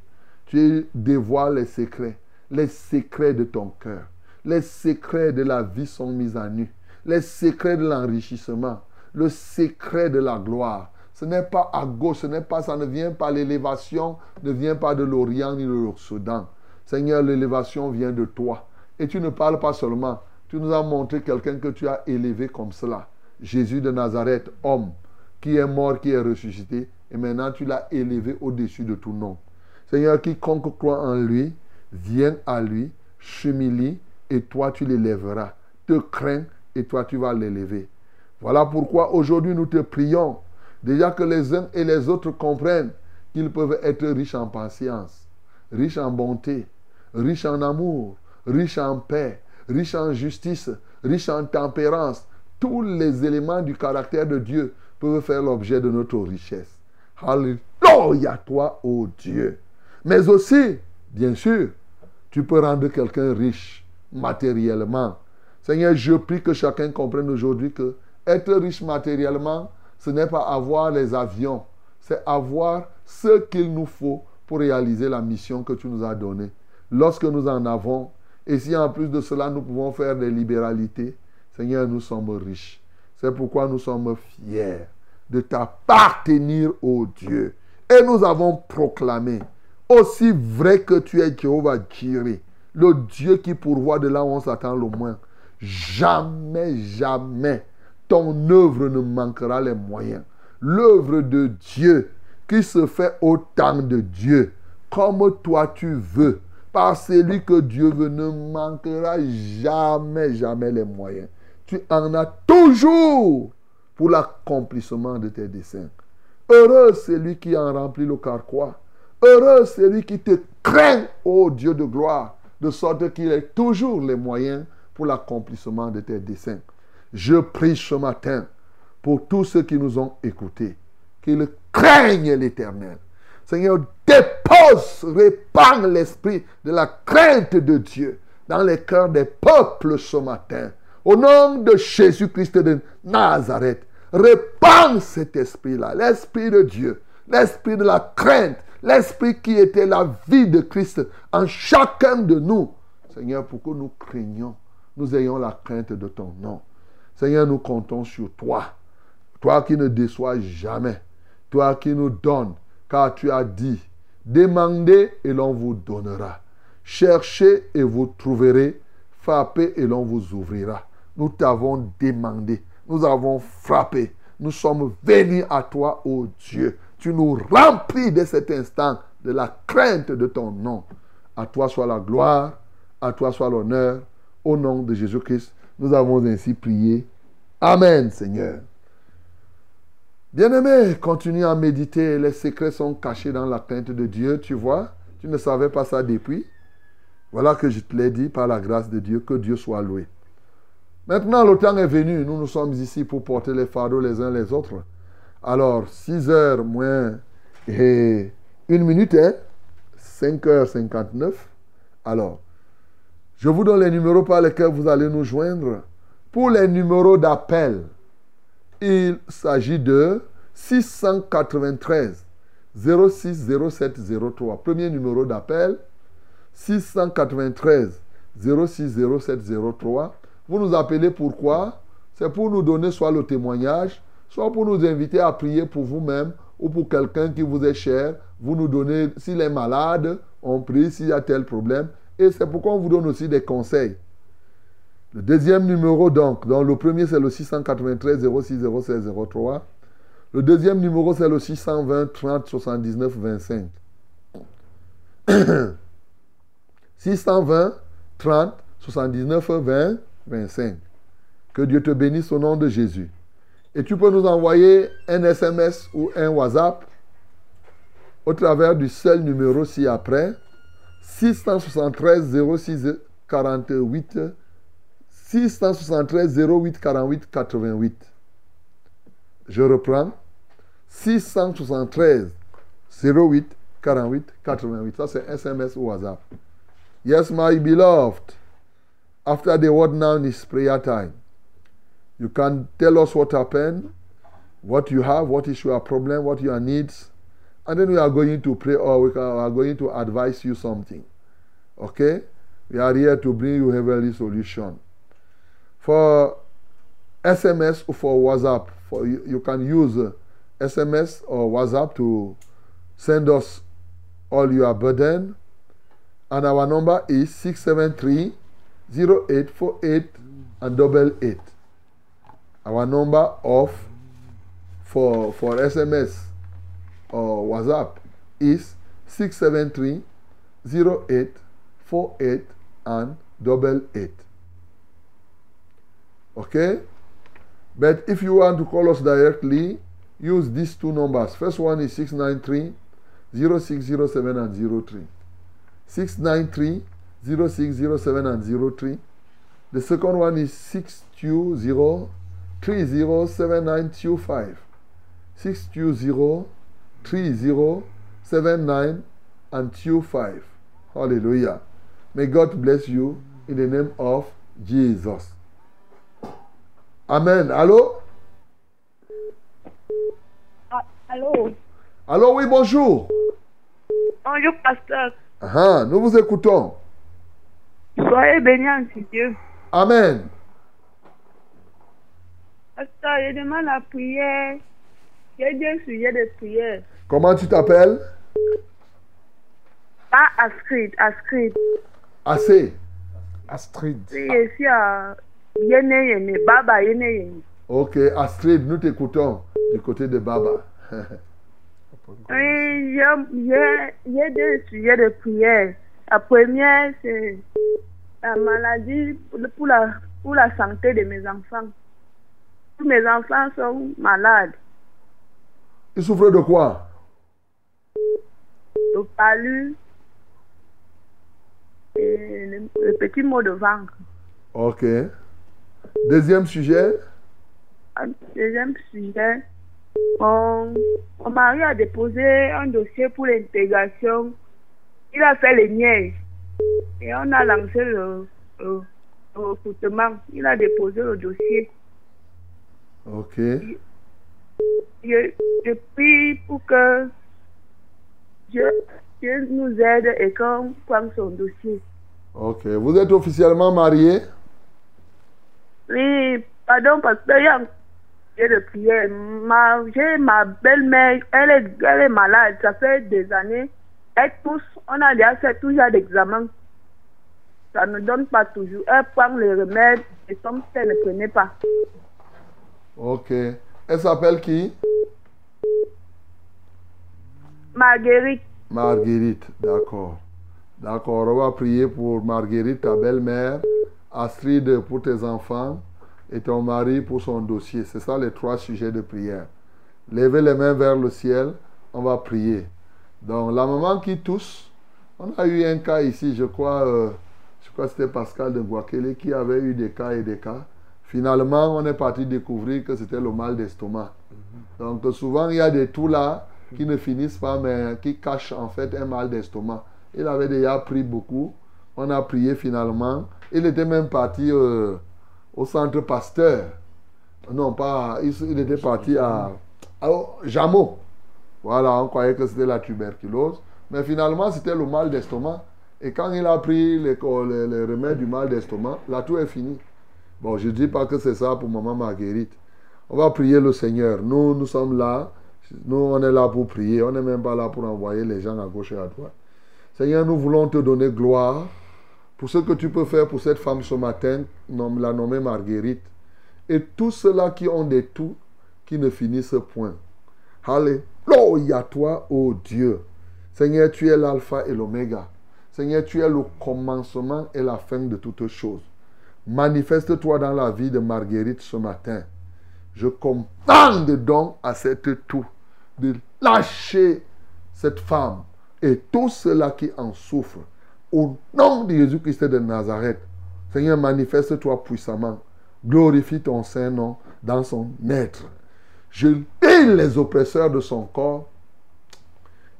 Tu dévoiles les secrets, les secrets de ton cœur, Les secrets de la vie sont mis à nu. Les secrets de l'enrichissement. Le secret de la gloire. Ce n'est pas à gauche, ce n'est pas, ça ne vient pas, l'élévation ne vient pas de l'Orient ni de l'Occident. Seigneur, l'élévation vient de toi. Et tu ne parles pas seulement, tu nous as montré quelqu'un que tu as élevé comme cela. Jésus de Nazareth, homme, qui est mort, qui est ressuscité, et maintenant tu l'as élevé au-dessus de tout nom. Seigneur, quiconque croit en lui, vient à lui, s'humilie, et toi tu l'élèveras. Te crains, et toi tu vas l'élever. Voilà pourquoi aujourd'hui nous te prions, déjà que les uns et les autres comprennent qu'ils peuvent être riches en patience, riches en bonté, riches en amour, riches en paix, riches en justice, riches en tempérance. Tous les éléments du caractère de Dieu peuvent faire l'objet de notre richesse. Alléluia toi, ô Dieu. Mais aussi, bien sûr, tu peux rendre quelqu'un riche matériellement. Seigneur, je prie que chacun comprenne aujourd'hui que être riche matériellement, ce n'est pas avoir les avions, c'est avoir ce qu'il nous faut pour réaliser la mission que tu nous as donnée. Lorsque nous en avons, et si en plus de cela nous pouvons faire des libéralités, Seigneur, nous sommes riches. C'est pourquoi nous sommes fiers de t'appartenir, ô Dieu. Et nous avons proclamé, aussi vrai que tu es Jéhovah Jireh, le Dieu qui pourvoit de là où on s'attend le moins, jamais, jamais, ton œuvre ne manquera les moyens. L'œuvre de Dieu qui se fait au temps de Dieu, comme toi tu veux, par celui que Dieu veut, ne manquera jamais, jamais les moyens. Tu en as toujours pour l'accomplissement de tes desseins. Heureux celui qui en remplit le carquois. Heureux celui qui te craint, ô Dieu de gloire, de sorte qu'il ait toujours les moyens pour l'accomplissement de tes desseins. Je prie ce matin pour tous ceux qui nous ont écoutés, qu'ils craignent l'Éternel. Seigneur, dépose, répand l'esprit de la crainte de Dieu dans les cœurs des peuples ce matin. Au nom de Jésus-Christ de Nazareth, répand cet esprit-là, l'esprit de Dieu, l'esprit de la crainte, l'esprit qui était la vie de Christ en chacun de nous. Seigneur, pour que nous craignions, nous ayons la crainte de ton nom. Seigneur, nous comptons sur toi. Toi qui ne déçois jamais. Toi qui nous donnes. Car tu as dit, demandez et l'on vous donnera. Cherchez et vous trouverez. Frappez et l'on vous ouvrira. Nous t'avons demandé. Nous avons frappé. Nous sommes venus à toi, ô Dieu. Tu nous remplis de cet instant de la crainte de ton nom. À toi soit la gloire, à toi soit l'honneur. Au nom de Jésus-Christ, nous avons ainsi prié. Amen, Seigneur. Bien-aimé, continue à méditer. Les secrets sont cachés dans la crainte de Dieu, tu vois. Tu ne savais pas ça depuis. Voilà que je te l'ai dit par la grâce de Dieu. Que Dieu soit loué. Maintenant, le temps est venu. Nous, nous sommes ici pour porter les fardeaux les uns les autres. Alors, 6 heures moins et une minute, hein? 5h59. Alors, je vous donne les numéros par lesquels vous allez nous joindre. Pour les numéros d'appel, il s'agit de 693 06 07 03. Premier numéro d'appel, 693 06 07 03. Vous nous appelez pourquoi? C'est pour nous donner soit le témoignage, soit pour nous inviter à prier pour vous-même ou pour quelqu'un qui vous est cher. Vous nous donnez, s'il est malade, on prie s'il y a tel problème. Et c'est pourquoi on vous donne aussi des conseils. Le deuxième numéro, donc, donc le premier c'est le 693 06 07 03. Le deuxième numéro c'est le 620 30 79 25. 620 30 79 20 25. Que Dieu te bénisse au nom de Jésus. Et tu peux nous envoyer un SMS ou un WhatsApp au travers du seul numéro ci-après 673 06 48 673 08 48 88. Je reprends. 673 08 48 88. Ça, c'est SMS ou WhatsApp. Yes, my beloved. After the word now is prayer time. You can tell us what happened, what you have, what is your problem, what your needs. And then we are going to pray or we are going to advise you something. Okay? We are here to bring you heavenly solution. For SMS or for WhatsApp, for you, you can use uh, SMS or WhatsApp to send us all your burden. And our number is 673 0848 and double eight. Our number of for for SMS or WhatsApp is 673 0848 and double eight. Okay? But if you want to call us directly, use these two numbers. First one is 693 0607 and 03. 693 0607 and 03. The second one is 620 307925. 620 3079 and 25. Hallelujah. May God bless you in the name of Jesus. Amen. Allô? Ah, allô? Allô, oui, bonjour. Bonjour, pasteur. Ah, nous vous écoutons. Soyez bénis en Dieu. Amen. Pasteur, je demande la prière. J'ai deux sujets de prière. Comment tu t'appelles? Pas Astrid, Astrid. Assez. Astrid. Oui, je suis à Baba. Ok, Astrid, nous t'écoutons du côté de Baba. Oui, j'ai- j'ai j'ai deux sujets de prière. La première, c'est la maladie pour, la, pour la santé de mes enfants. Tous mes enfants sont malades. Il souffre de quoi? Le palu et le, le petit mot de ventre. Ok. Deuxième sujet. Un Deuxième sujet, mon, mon mari a déposé un dossier pour l'intégration. Il a fait les niaises et on a lancé le, le- le recrutement. Il a déposé le dossier. Ok. Je, je prie pour que Dieu, Dieu nous aide et qu'on prenne son dossier. Ok. Vous êtes officiellement marié? Oui, pardon, parce que y a de prière. Ma, j'ai ma belle-mère, elle est, elle est malade, ça fait des années. Elle tous, on a déjà fait plusieurs examens. Ça ne donne pas toujours. Elle prend les remèdes et comme si elle ne prenait pas. Ok. Elle s'appelle qui? Marguerite, Marguerite. D'accord. D'accord. On va prier pour Marguerite, ta belle-mère, Astrid pour tes enfants et ton mari pour son dossier. C'est ça les trois sujets de prière. Levez les mains vers le ciel. On va prier. Donc, la maman qui tousse, on a eu un cas ici, je crois, euh, je crois que c'était Pascal de Guakele qui avait eu des cas et des cas. Finalement, on est parti découvrir que c'était le mal d'estomac. Donc, souvent, il y a des tout là qui ne finissent pas, mais qui cachent en fait un mal d'estomac. Il avait déjà pris beaucoup. On a prié finalement. Il était même parti euh, au centre Pasteur. Non, pas. Il, était parti à, à Jameau. Voilà, on croyait que c'était la tuberculose. Mais finalement, c'était le mal d'estomac. Et quand il a pris les, les, les remèdes du mal d'estomac, là, tout est fini. Bon, je ne dis pas que c'est ça pour maman Marguerite. On va prier le Seigneur. Nous, nous sommes là. Nous, on est là pour prier. On n'est même pas là pour envoyer les gens à gauche et à droite. Seigneur, nous voulons te donner gloire pour ce que tu peux faire pour cette femme ce matin, la nommée Marguerite. Et tous ceux-là qui ont des tout qui ne finissent point. Alléluia, toi, ô Dieu. Seigneur, tu es l'alpha et l'oméga. Seigneur, tu es le commencement et la fin de toutes choses. Manifeste-toi dans la vie de Marguerite ce matin. Je commande donc à cette toux de lâcher cette femme et tous ceux-là qui en souffrent. Au nom de Jésus-Christ de Nazareth, Seigneur, manifeste-toi puissamment. Glorifie ton Saint-Nom dans son être. Je lis les oppresseurs de son corps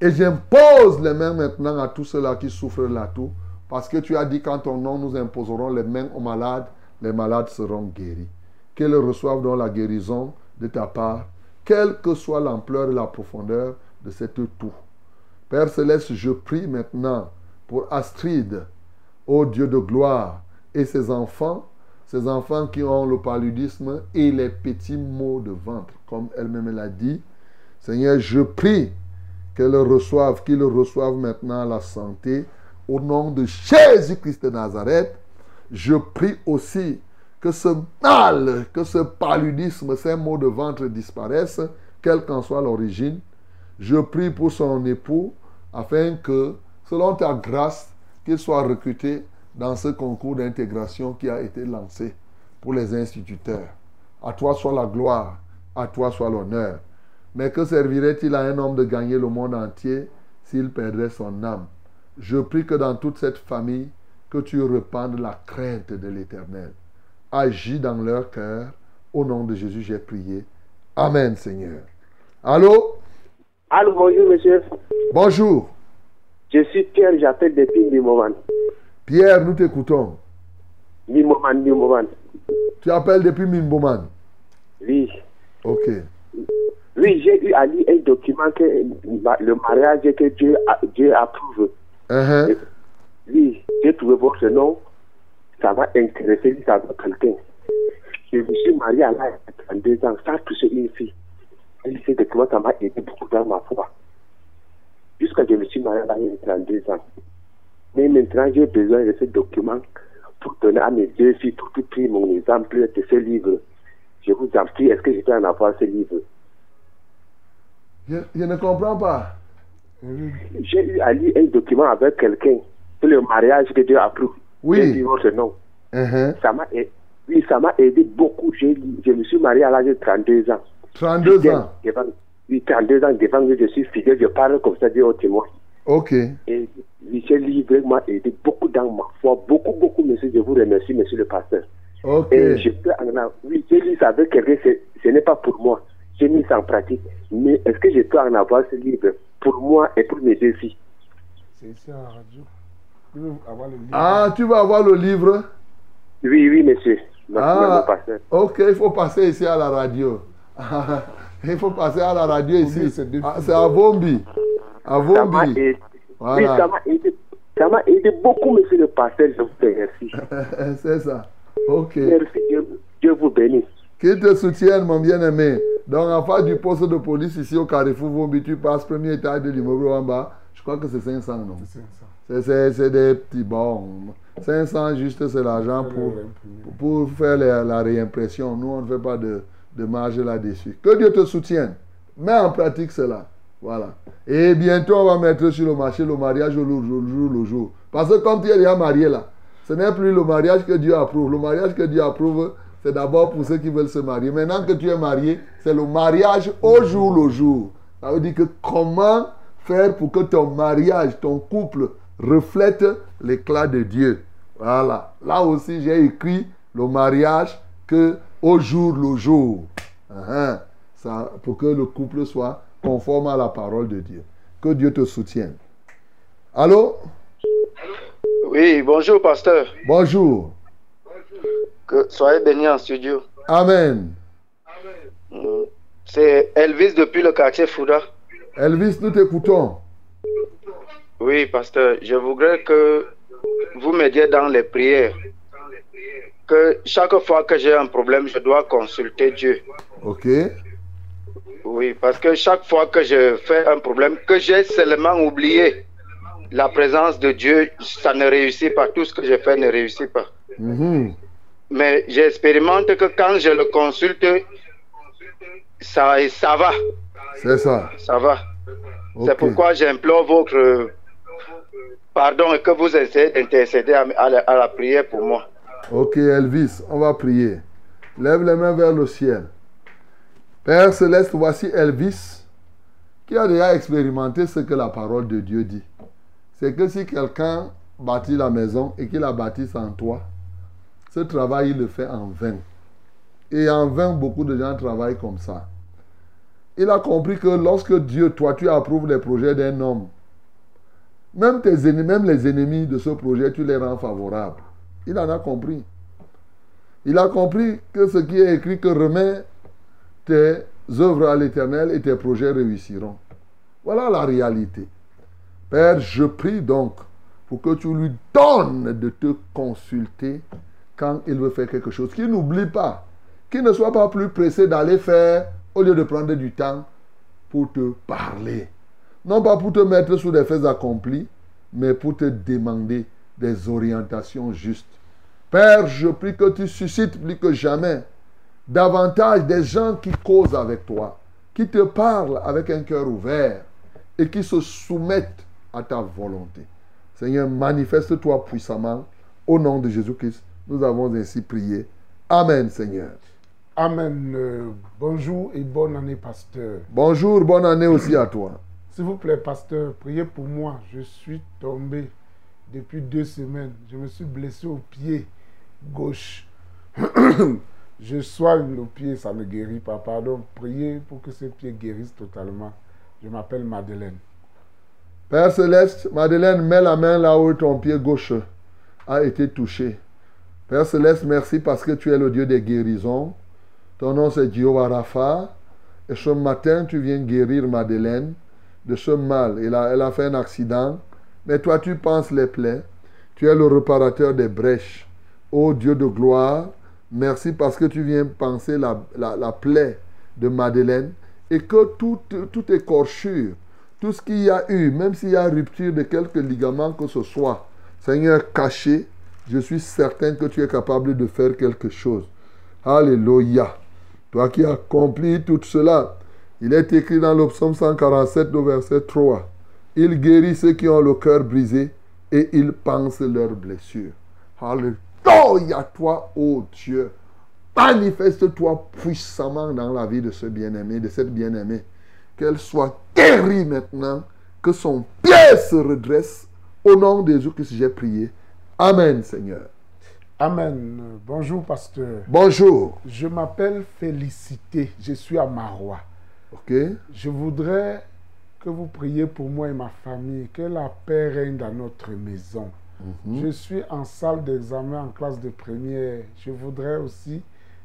et j'impose les mains maintenant à tous ceux-là qui souffrent la toux. Parce que tu as dit qu'en ton nom, nous imposerons les mains aux malades, les malades seront guéris. Qu'ils reçoivent donc la guérison de ta part, quelle que soit l'ampleur et la profondeur de cette toux. Père Céleste, je prie maintenant pour Astrid, ô Dieu de gloire, et ces enfants, ces enfants qui ont le paludisme et les petits maux de ventre, comme elle-même l'a dit. Seigneur, je prie qu'elle reçoive, qu'ils reçoivent maintenant la santé au nom de Jésus-Christ de Nazareth. Je prie aussi que ce mal, que ce paludisme, ces maux de ventre disparaissent, quelle qu'en soit l'origine. Je prie pour son époux afin que, selon ta grâce, qu'il soit recruté dans ce concours d'intégration qui a été lancé pour les instituteurs. À toi soit la gloire, à toi soit l'honneur. Mais que servirait-il à un homme de gagner le monde entier s'il perdrait son âme? Je prie que dans toute cette famille, que tu repandes la crainte de l'Éternel. Agis dans leur cœur. Au nom de Jésus, j'ai prié. Amen, Seigneur. Allô? Allô, bonjour monsieur. Bonjour. Je suis Pierre, j'appelle depuis Mimoman. Pierre, nous t'écoutons. Mimoman, Mimoman. Tu appelles depuis Mimboman. Oui. Ok. Oui, j'ai eu à lire un document que le mariage que Dieu, a- Dieu approuve. Uh-huh. Oui, j'ai trouvé votre nom. Ça va intéresser ça va quelqu'un. Je me suis marié à l'âge de 32 ans sans toucher une fille. Et ce document, ça m'a aidé beaucoup dans ma foi. Jusqu'à ce que je me suis marié à l'âge de 32 ans. Mais maintenant, j'ai besoin de ce document pour donner à mes deux filles, pour tout pris mon exemple de ce livre. Je vous en prie, est-ce que je peux en avoir ce livre? Je, je ne comprends pas. J'ai eu à lire un document avec quelqu'un pour le mariage que Dieu approuve. Oui. J'ai dit votre nom. Uh-huh. Ça m'a aidé. Oui, ça m'a aidé beaucoup. J'ai- Je me suis marié à l'âge de 32 ans. 32 Fidèle ans. Devant, oui, 32 ans devant je suis fidèle. Je parle comme ça, Dieu au témoin. Ok. Et ce livre m'a aidé beaucoup dans ma foi. Beaucoup, beaucoup, monsieur. Je vous remercie, monsieur le pasteur. Ok. Et je peux en avoir- Oui, j'ai lu ça avec quelqu'un. Ce n'est pas pour moi. J'ai mis ça en pratique. Mais est-ce que je peux en avoir ce livre pour moi et pour mes deux filles? C'est ici à la radio. Tu veux avoir le livre? Ah, tu vas avoir le livre? Oui, oui, monsieur. Merci, Ah, mon pasteur. ok, il faut passer ici à la radio. il faut passer à la radio ici. C'est Ah. C'est à Vombi. À Ça m'a Vombi. aidé. Voilà. Ça m'a aidé. Ça m'a aidé beaucoup, monsieur le pasteur. Je vous remercie. C'est ça. Ok. Merci, Dieu, Dieu vous bénisse. Qu'il te soutienne, mon bien-aimé. Donc, en face du poste de police ici au Carrefour Vombi, tu passes premier étage de l'immeuble en bas. Je crois que c'est 500, non? C'est ça. C'est- C'est c'est des petits bons. 500, juste, c'est l'argent pour, pour faire la, la réimpression. Nous, on ne fait pas de, de marge là-dessus. Que Dieu te soutienne. Mets en pratique cela. Voilà. Et bientôt, on va mettre sur le marché le mariage au jour, le jour. Parce que comme tu es déjà marié là, ce n'est plus le mariage que Dieu approuve. Le mariage que Dieu approuve, c'est d'abord pour ceux qui veulent se marier. Maintenant que tu es marié, c'est le mariage au jour le jour. Ça veut dire que comment faire pour que ton mariage, ton couple reflète l'éclat de Dieu? Voilà. Là aussi, j'ai écrit le mariage que au jour le jour. Hein, Ça, pour que le couple soit conforme à la parole de Dieu. Que Dieu te soutienne. Allô? Oui, bonjour pasteur. Bonjour. Que soyez bénis en studio. Amen. C'est Elvis depuis le quartier Fouda. Elvis, nous t'écoutons. Oui, pasteur, je voudrais que vous m'aidiez dans les prières. Que chaque fois que j'ai un problème, je dois consulter Dieu. Ok. Oui, parce que chaque fois que je fais un problème, que j'ai seulement oublié la présence de Dieu, ça ne réussit pas. Tout ce que je fais ne réussit pas. Mhm. Mais j'expérimente que quand je le consulte, ça, ça va. C'est ça. Ça va. C'est pourquoi j'implore votre pardon et que vous essayez d'intercéder à, à la, à la prière pour moi. Ok, Elvis, on va prier. Lève les mains vers le ciel. Père céleste, voici Elvis qui a déjà expérimenté ce que la parole de Dieu dit. C'est que si quelqu'un bâtit la maison et qu'il la bâtit sans toi, ce travail, il le fait en vain. Et en vain, beaucoup de gens travaillent comme ça. Il a compris que lorsque Dieu, toi, tu approuves les projets d'un homme, même, même les ennemis de ce projet, tu les rends favorables. Il en a compris. Il a compris que ce qui est écrit, que remets tes œuvres à l'éternel et tes projets réussiront. Voilà la réalité. Père, je prie donc pour que tu lui donnes de te consulter quand il veut faire quelque chose. Qu'il n'oublie pas, qu'il ne soit pas plus pressé d'aller faire au lieu de prendre du temps pour te parler. Non pas pour te mettre sous des faits accomplis, mais pour te demander des orientations justes. Père, je prie que tu suscites plus que jamais davantage des gens qui causent avec toi, qui te parlent avec un cœur ouvert et qui se soumettent à ta volonté. Seigneur, manifeste-toi puissamment. Au nom de Jésus-Christ, nous avons ainsi prié. Amen, Seigneur. Amen. Euh, bonjour et bonne année, pasteur. Bonjour, bonne année aussi à toi. S'il vous plaît, pasteur, priez pour moi. Je suis tombé depuis deux semaines. Je me suis blessé au pied gauche. je soigne le pied, ça ne guérit pas. Pardon, priez pour que ce pied guérisse totalement. Je m'appelle Madeleine. Père Céleste, Madeleine, mets la main là où ton pied gauche a été touché. Père Céleste, merci parce que tu es le Dieu des guérisons. Ton nom c'est Jehovah Rapha. Et ce matin, tu viens guérir Madeleine de ce mal. Elle a fait un accident. Mais toi, tu penses les plaies. Tu es le réparateur des brèches. Ô Dieu de gloire, merci parce que tu viens penser la, la, la plaie de Madeleine et que toute, toute écorchure, tout ce qu'il y a eu, même s'il y a rupture de quelques ligaments que ce soit, Seigneur, caché, je suis certain que tu es capable de faire quelque chose. Alléluia. Toi qui accomplis tout cela, il est écrit dans le psaume 147, au verset 3. Il guérit ceux qui ont le cœur brisé et il pense leurs blessures. Alléluia, toi, ô Dieu. Manifeste-toi puissamment dans la vie de ce bien-aimé, de cette bien-aimée. Qu'elle soit guérie maintenant, que son pied se redresse. Au nom de Jésus que j'ai prié. Amen, Seigneur. Amen. Bonjour, pasteur. Bonjour. Je m'appelle Félicité. Je suis à Marois. Ok. Je voudrais que vous priez pour moi et ma famille, que la paix règne dans notre maison. Mhm. Je suis en salle d'examen en classe de première. Je voudrais aussi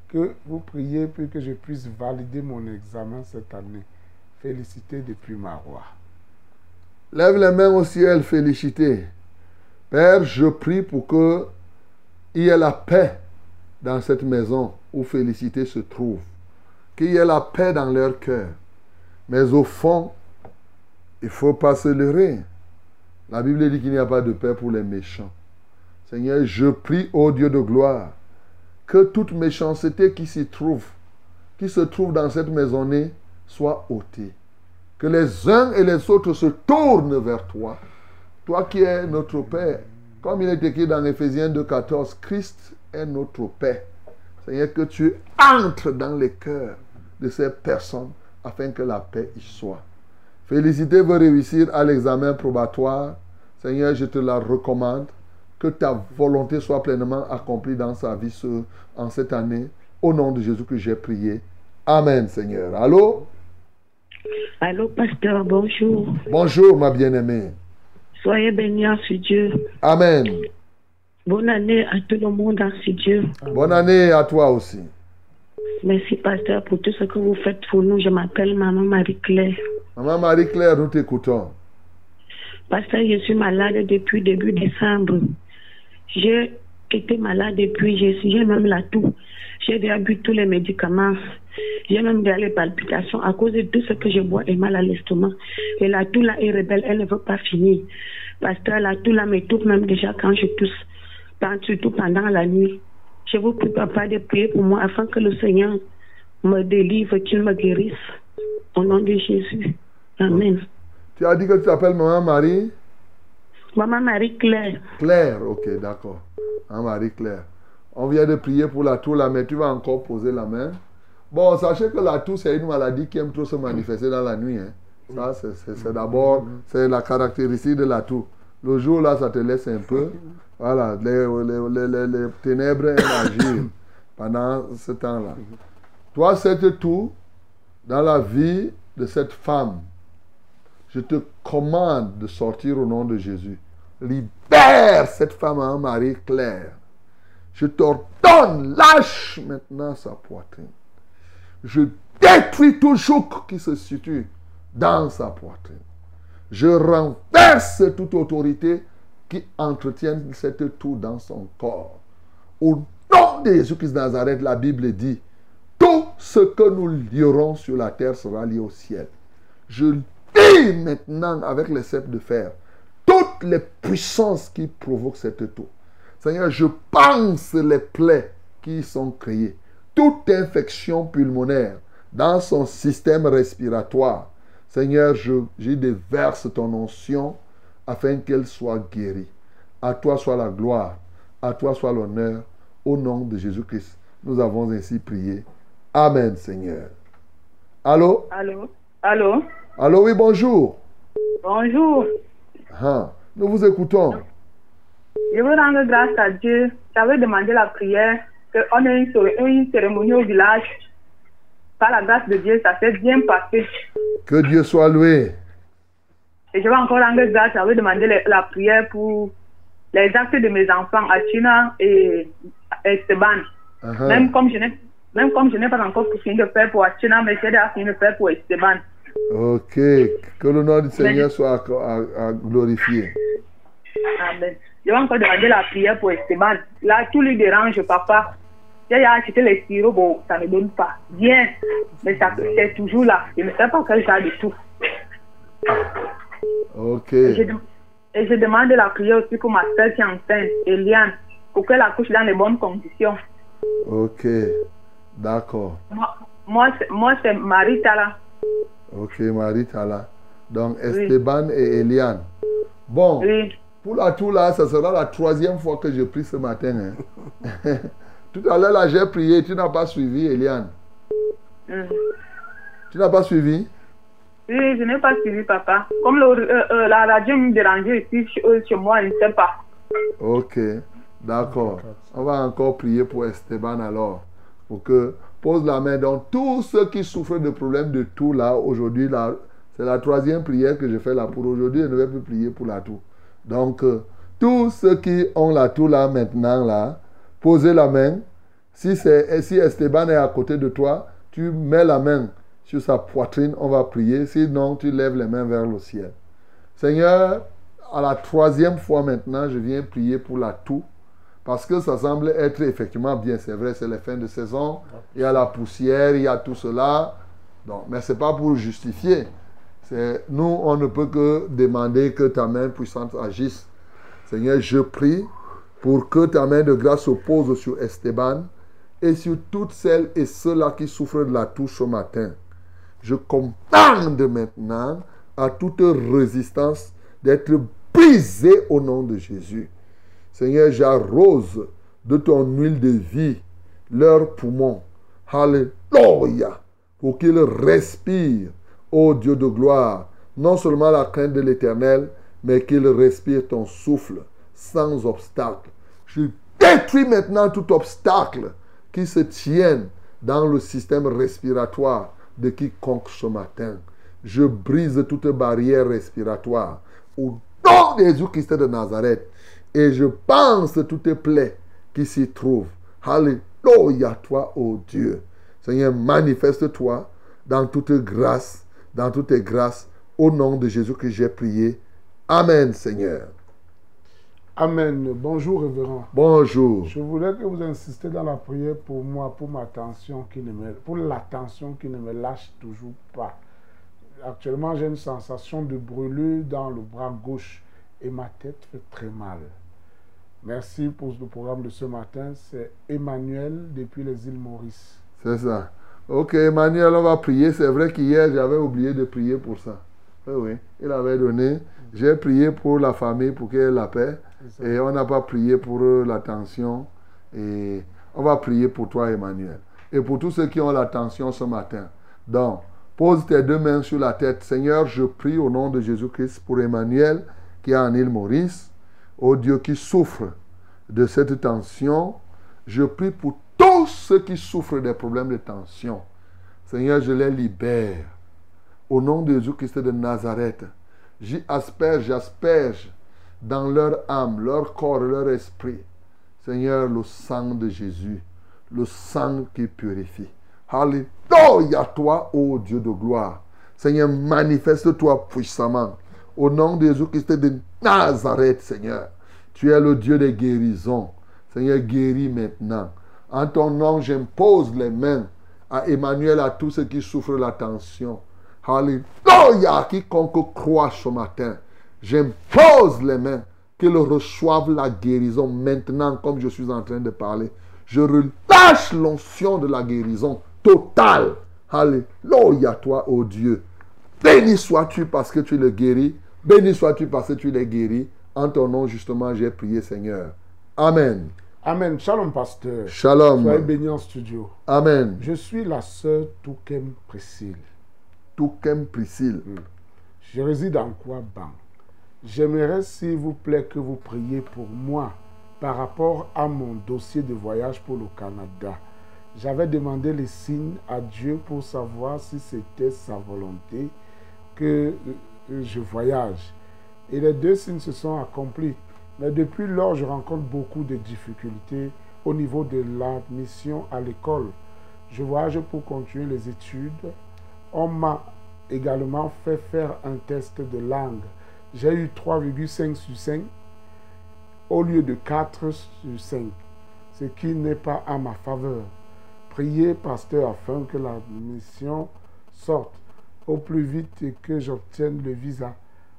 que vous priez pour que je puisse valider mon examen cette année. Félicité depuis Marois. Lève les mains au ciel, félicité. Père, je prie pour que il y ait la paix dans cette maison où félicité se trouve. Qu'il y ait la paix dans leur cœur. Mais au fond, il ne faut pas se leurrer. La Bible dit qu'il n'y a pas de paix pour les méchants. Seigneur, je prie au Dieu de gloire que toute méchanceté qui s'y trouve, qui se trouve dans cette maisonnée, soit ôtée. Que les uns et les autres se tournent vers toi. Toi qui es notre Père. Comme il est écrit dans Ephésiens 2.14, Christ est notre paix. Seigneur, que tu entres dans les cœurs de ces personnes afin que la paix y soit. Félicité veut réussir à l'examen probatoire. Seigneur, je te la recommande. Que ta volonté soit pleinement accomplie dans sa vie ce- en cette année. Au nom de Jésus que j'ai prié. Amen, Seigneur. Allô? Allô, pasteur, bonjour. Bonjour, ma bien-aimée. Soyez bénis en ce Dieu. Amen. Bonne année à tout le monde en ce Dieu. Bonne année à toi aussi. Merci, pasteur, pour tout ce que vous faites pour nous. Je m'appelle Maman Marie-Claire. Maman Marie-Claire, nous t'écoutons. Pasteur, je suis malade depuis début décembre. J'ai été malade depuis, j'ai même la toux. J'ai déjà bu tous les médicaments. J'ai même déjà les palpitations à cause de tout ce que je bois et mal à l'estomac. Et la toux là est rebelle, elle ne veut pas finir. Pasteur, la toux là m'étouffe même déjà quand je tousse, surtout pendant la nuit. Je vous prie, papa, de prier pour moi afin que le Seigneur me délivre, qu'il me guérisse. Au nom de Jésus. Amen. Tu as dit que tu t'appelles Maman Marie? Maman Marie-Claire. Claire, ok, d'accord. Maman Marie-Claire. On vient de prier pour la toux là, mais tu vas encore poser la main. Bon, sachez que la toux, c'est une maladie qui aime trop se manifester dans la nuit. hein. Ça, c'est d'abord, c'est la caractéristique de la toux. Le jour là, ça te laisse un peu. Voilà, les, les- les- ténèbres agir pendant ce temps-là. Toi, cette toux, dans la vie de cette femme, je te commande de sortir au nom de Jésus. Libère cette femme en Marie Claire. Je t'ordonne, lâche maintenant sa poitrine. Je détruis tout joug qui se situe dans sa poitrine. Je renverse toute autorité qui entretiennent cette toux dans son corps. Au nom de Jésus-Christ de Nazareth, la Bible dit, tout ce que nous lierons sur la terre sera lié au ciel. Je lis maintenant avec les sceptres de fer toutes les puissances qui provoquent cette toux. Seigneur, je pense les plaies qui sont créées. Toute infection pulmonaire dans son système respiratoire. Seigneur, je, déverse ton onction afin qu'elle soit guérie. À toi soit la gloire, à toi soit l'honneur, au nom de Jésus-Christ. Nous avons ainsi prié. Amen, Seigneur. Allô? Allô? Allô? Allô, oui, bonjour. Bonjour. Ah, nous vous écoutons. Je veux rendre grâce à Dieu. J'avais demandé la prière qu'on ait une, une cérémonie au village. Par la grâce de Dieu, ça s'est bien passé. Que Dieu soit loué. Et je vais encore rendre grâce. J'avais demandé le- la prière pour les actes de mes enfants, Achina et Esteban. Uh-huh. Même comme je n'ai même comme je n'ai pas encore fini de faire pour Achina, mais j'ai déjà fini de faire pour Esteban. Ok. Que le nom du Seigneur soit à- à- à glorifié. Amen. Je vais encore demander la prière pour Esteban. Là, tout lui dérange, papa. J'ai acheté les sirops, bon, ça ne donne pas. Bien, mais ça c'est toujours là. Je ne sais pas quel genre de tout. Ok. Et je, et je demande la prière aussi pour ma soeur qui est enceinte, Eliane, pour qu'elle accouche dans les bonnes conditions. Ok. D'accord. Moi, moi, c'est- moi c'est Marita là. Ok, Marie Tala. Donc, Esteban et Eliane. Bon, pour la tour là, ça sera la troisième fois que je prie ce matin. hein. Tout à l'heure, là, j'ai prié, tu n'as pas suivi, Eliane. Mm. Tu n'as pas suivi? Je n'ai pas suivi papa. Comme euh, euh, la radio me dérangeait ici chez, moi, je ne sais pas. Ok, d'accord. On va encore prier pour Esteban alors. Pour que pose la main. Donc, tous ceux qui souffrent de problèmes de tout là, aujourd'hui, là, c'est la troisième prière que je fais là pour aujourd'hui. Je ne vais plus prier pour la toux. Donc, euh, tous ceux qui ont la toux là maintenant, là, posez la main. Si, si Esteban est à côté de toi, tu mets la main sur sa poitrine, on va prier. Sinon, tu lèves les mains vers le ciel. Seigneur, à la troisième fois maintenant, je viens prier pour la toux. Parce que ça semble être effectivement bien, c'est vrai, c'est les fins de saison. Il y a la poussière, il y a tout cela. Donc, mais ce n'est pas pour justifier. Nous, on ne peut que demander que ta main puissante agisse. Seigneur, je prie pour que ta main de grâce se pose sur Esteban et sur toutes celles et ceux-là qui souffrent de la toux ce matin. Je commande maintenant à toute résistance d'être brisée au nom de Jésus. Seigneur, j'arrose de ton huile de vie leurs poumons. Alléluia. Pour qu'ils respirent, ô Dieu de gloire, non seulement la crainte de l'éternel, mais qu'ils respirent ton souffle sans obstacle. Je détruis maintenant tout obstacle qui se tienne dans le système respiratoire de quiconque ce matin. Je brise toute barrière respiratoire au nom de Jésus-Christ de Nazareth et je pense toutes plaies qui s'y trouvent. Alléluia, toi, ô Dieu. Seigneur, manifeste-toi dans toute grâce, dans toutes tes grâces, au nom de Jésus que j'ai prié. Amen, Seigneur. Amen. Bonjour, révérend. Bonjour. Je voudrais que vous insistiez dans la prière pour moi, pour ma tension qui ne me, pour la tension qui ne me lâche toujours pas. Actuellement, j'ai une sensation de brûlure dans le bras gauche et ma tête fait très mal. Merci pour le programme de ce matin. C'est Emmanuel depuis les îles Maurice. C'est ça. Ok, Emmanuel, on va prier. C'est vrai qu'hier, j'avais oublié de prier pour ça. Oui, oui. Il avait donné. J'ai prié pour la famille pour qu'elle ait la paix. Et on n'a pas prié pour eux, la tension. Et on va prier pour toi, Emmanuel. Et pour tous ceux qui ont la tension ce matin. Donc, pose tes deux mains sur la tête. Seigneur, je prie au nom de Jésus-Christ pour Emmanuel qui est en île Maurice. Ô Dieu qui souffre de cette tension. Je prie pour tous ceux qui souffrent des problèmes de tension. Seigneur, je les libère. Au nom de Jésus-Christ de Nazareth, j'y asperge, j'asperge dans leur âme, leur corps, leur esprit. Seigneur, le sang de Jésus, le sang qui purifie. Alléluia, toi, ô Dieu de gloire. Seigneur, manifeste-toi puissamment. Au nom de Jésus-Christ de Nazareth, Seigneur. Tu es le Dieu des guérisons. Seigneur, guéris maintenant. En ton nom, j'impose les mains à Emmanuel, à tous ceux qui souffrent la tension. Alléluia, quiconque croit ce matin, j'impose les mains qu'ils reçoivent la guérison maintenant, comme je suis en train de parler. Je relâche l'onction de la guérison totale. Alléluia, toi, ô Dieu. Béni sois-tu parce que tu le guéris. Béni sois-tu parce que tu les guéris. En ton nom, justement, j'ai prié, Seigneur. Amen. Amen. Shalom, pasteur. Shalom. Soyez bénis en studio. Amen. Je suis la sœur Toukem Priscille. Toukem Priscille. Je réside en Kouaban. J'aimerais, s'il vous plaît, que vous priez pour moi par rapport à mon dossier de voyage pour le Canada. J'avais demandé les signes à Dieu pour savoir si c'était sa volonté que euh, je voyage. Et les deux signes se sont accomplis. Mais depuis lors, je rencontre beaucoup de difficultés au niveau de l'admission à l'école. Je voyage pour continuer les études. On m'a également fait faire un test de langue. J'ai eu 3,5 sur 5 au lieu de 4 sur 5, ce qui n'est pas à ma faveur. Priez, pasteur, afin que la mission sorte au plus vite et que j'obtienne le visa,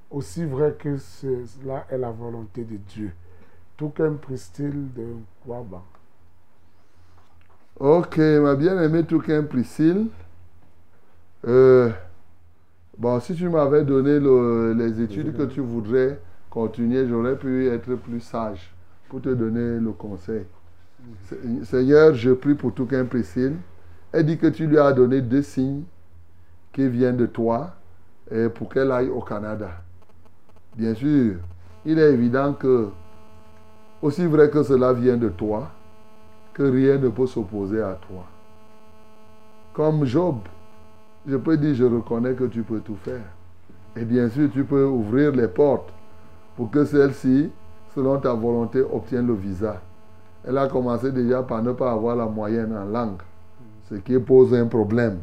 aussi vrai que cela est la volonté de Dieu. Tout comme Priscille de Kouaba. Ok, ma bien-aimée Touquin Priscille. Euh, bon, si tu m'avais donné le- les études que tu voudrais continuer, j'aurais pu être plus sage pour te donner le conseil. Se- Seigneur, je prie pour Touquin Priscille. Elle dit que tu lui as donné deux signes qui viennent de toi et pour qu'elle aille au Canada. Bien sûr, il est évident que, aussi vrai que cela vient de toi, que rien ne peut s'opposer à toi. Comme Job, je peux dire, je reconnais que tu peux tout faire. Et bien sûr, tu peux ouvrir les portes pour que celle-ci, selon ta volonté, obtienne le visa. Elle a commencé déjà par ne pas avoir la moyenne en langue, ce qui pose un problème.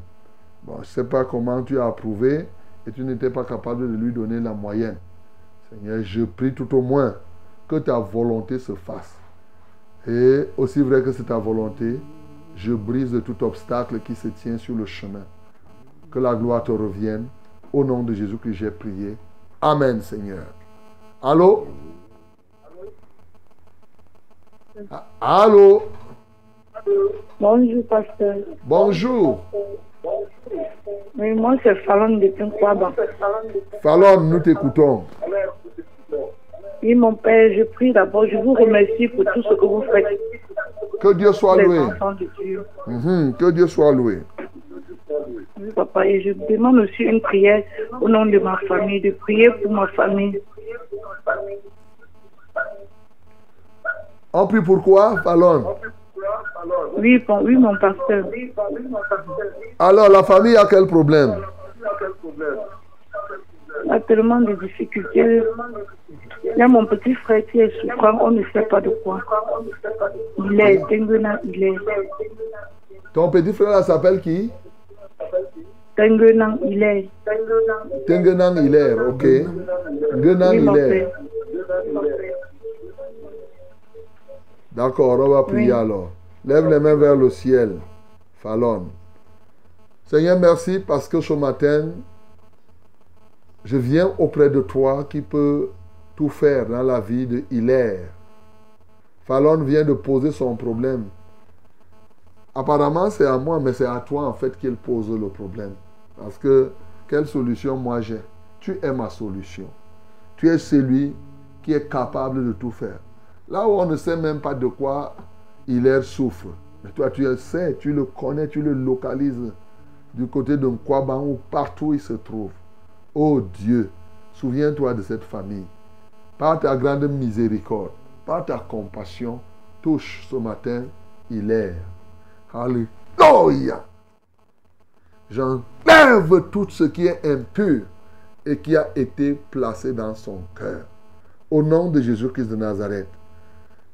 Bon, je ne sais pas comment tu as approuvé et tu n'étais pas capable de lui donner la moyenne. Seigneur, je prie tout au moins que ta volonté se fasse. Et aussi vrai que c'est ta volonté, je brise tout obstacle qui se tient sur le chemin. Que la gloire te revienne. Au nom de Jésus que j'ai prié. Amen, Seigneur. Allô? Allô? Bonjour, pasteur. Bonjour. Oui, moi, c'est Fallon depuis Kouaba. Fallon, nous t'écoutons. Oui, mon père, je prie d'abord, je vous remercie pour tout ce que vous faites. Que Dieu soit loué. de Dieu. Mhm, Que Dieu soit loué. Oui, papa, et je demande aussi une prière au nom de ma famille, de prier pour ma famille. On prie pourquoi, Fallon? Oui, bon, oui, mon pasteur. Alors, la famille a quel problème? Il y a tellement de difficultés. Il y a mon petit frère qui est souffrant, on ne sait pas de quoi. Il est il est. Ton petit frère s'appelle qui? Tenguena, il est. Tengenang Hilaire, ok. Tengenang Hilaire. D'accord, on va prier Oui. alors. Lève les mains vers le ciel. Fallon. Seigneur, merci parce que ce matin, je viens auprès de toi qui peut tout faire dans la vie de Hilaire. Fallon vient de poser son problème. Apparemment, c'est à moi, mais c'est à toi en fait qu'il pose le problème. Parce que quelle solution moi j'ai? Tu es ma solution. Tu es celui qui est capable de tout faire. Là où on ne sait même pas de quoi Hilaire souffre. Mais toi, tu le sais, tu le connais, tu le localises du côté de Nkwaban ou partout où il se trouve. Oh Dieu, souviens-toi de cette famille. Par ta grande miséricorde, par ta compassion, touche ce matin Hilaire. Alléluia. J'enlève tout ce qui est impur et qui a été placé dans son cœur. Au nom de Jésus-Christ de Nazareth.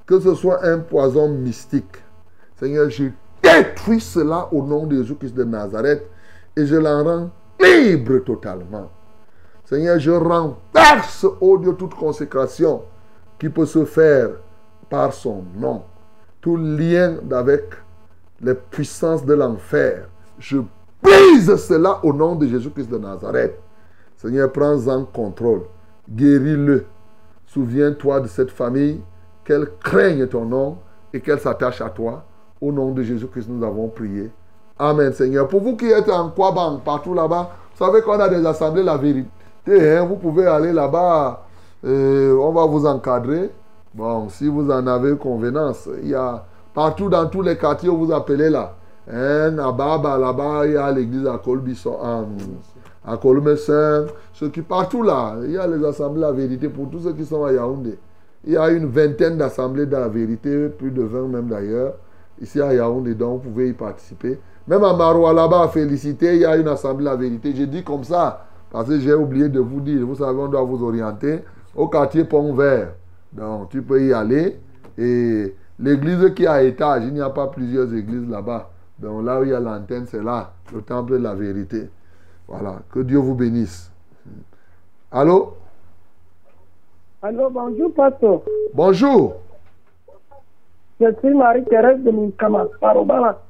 Que ce soit un poison mystique. Seigneur, je détruis cela au nom de Jésus-Christ de Nazareth et je l'en rends libre totalement. Seigneur, je renverse, oh Dieu, toute consécration qui peut se faire par son nom, tout lien avec les puissances de l'enfer, je brise cela au nom de Jésus-Christ de Nazareth. Seigneur, prends-en contrôle. Guéris-le. Souviens-toi de cette famille, qu'elle craigne ton nom et qu'elle s'attache à toi. Au nom de Jésus-Christ, nous avons prié. Amen, Seigneur. Pour vous qui êtes en Kwabang, partout là-bas, vous savez qu'on a des assemblées, la vérité. hein, vous pouvez aller là-bas. euh, on va vous encadrer. Bon, si vous en avez convenance, il y a partout dans tous les quartiers où vous appelez là. Hein, à Baba, là-bas, il y a l'église à Colbisson, à, à Colmessin, ceux qui partout là, il y a les assemblées la vérité pour tous ceux qui sont à Yaoundé. Il y a une vingtaine d'assemblées de la vérité, plus de 20 même d'ailleurs, ici à Yaoundé, donc vous pouvez y participer. Même à Maroua là-bas, félicité, il y a une assemblée la vérité. J'ai dit comme ça, parce que j'ai oublié de vous dire, vous savez, on doit vous orienter au quartier Pont Vert. Donc tu peux y aller. Et l'église qui à étage, il n'y a pas plusieurs églises là-bas. Donc là où il y a l'antenne, c'est là, le temple de la vérité. Voilà, que Dieu vous bénisse. Allô? Allô, bonjour, pasteur. Bonjour. Je suis Marie-Thérèse de Minkama, Parobala.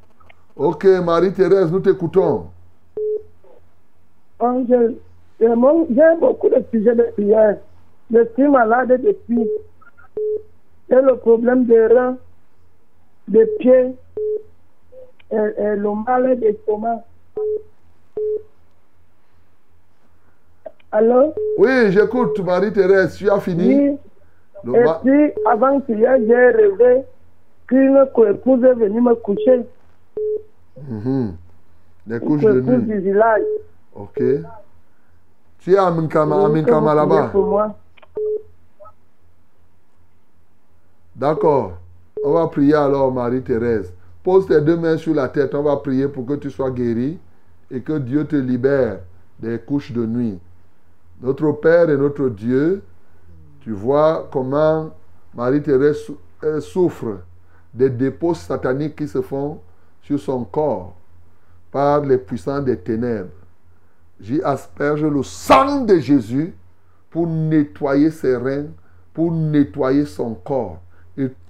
Ok, Marie-Thérèse, nous t'écoutons. J'ai beaucoup de sujets de prière. Je suis malade depuis. J'ai le problème des reins, des pieds et, et le mal d'estomac. Allô? Oui, j'écoute, Marie-Thérèse, tu as fini? Oui. Le Et ma- puis, avant qu'hier, j'ai rêvé qu'une coépouse est venue me coucher. Mhm. Les couches de nuit. du village. Ok. Tu es à Minkama, à Minkama là-bas priez pour moi. D'accord. On va prier alors, Marie-Thérèse. Pose tes deux mains sur la tête. On va prier pour que tu sois guérie et que Dieu te libère des couches de nuit. Notre Père et notre Dieu, tu vois comment Marie-Thérèse souffre des dépôts sataniques qui se font sur son corps par les puissants des ténèbres. J'y asperge le sang de Jésus pour nettoyer ses reins, pour nettoyer son corps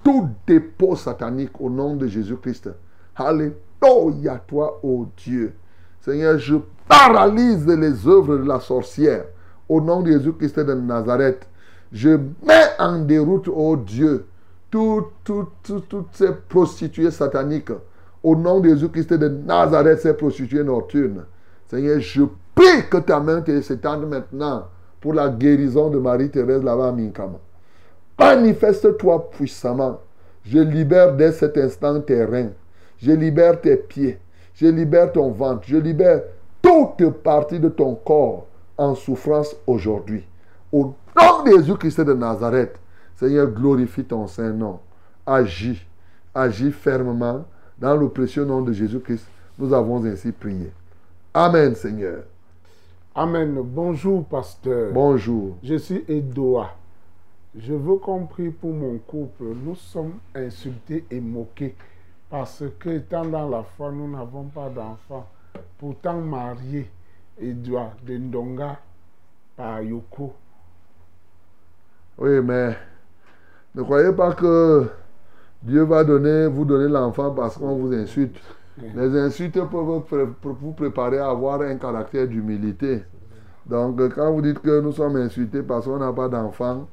tout dépôt satanique au nom de Jésus-Christ. Alléluia toi, ô Dieu. Seigneur, je paralyse les œuvres de la sorcière au nom de Jésus-Christ de Nazareth. Je mets en déroute, ô Dieu, tout- tout- toutes ces prostituées sataniques au nom de Jésus-Christ de Nazareth, ces prostituées nocturnes. Seigneur, je prie que ta main te s'étende maintenant pour la guérison de Marie-Thérèse là-bas à Minkama. Manifeste-toi puissamment. Je libère dès cet instant tes reins. Je libère tes pieds. Je libère ton ventre. Je libère toute partie de ton corps en souffrance aujourd'hui. Au nom de Jésus-Christ de Nazareth, Seigneur, glorifie ton Saint-Nom. Agis. Agis fermement. Dans le précieux nom de Jésus-Christ, nous avons ainsi prié. Amen, Seigneur. Amen. Bonjour, pasteur. Bonjour. Je suis Edoa. Je veux qu'on prie pour mon couple. Nous sommes insultés et moqués parce que, étant dans la foi, nous n'avons pas d'enfants. Pourtant mariés, Edoa de Ndonga par Yoko. Oui, mais ne croyez pas que Dieu va donner, vous donner l'enfant parce qu'on vous insulte. Les insultes peuvent vous préparer à avoir un caractère d'humilité. Donc, quand vous dites que nous sommes insultés parce qu'on n'a pas d'enfant,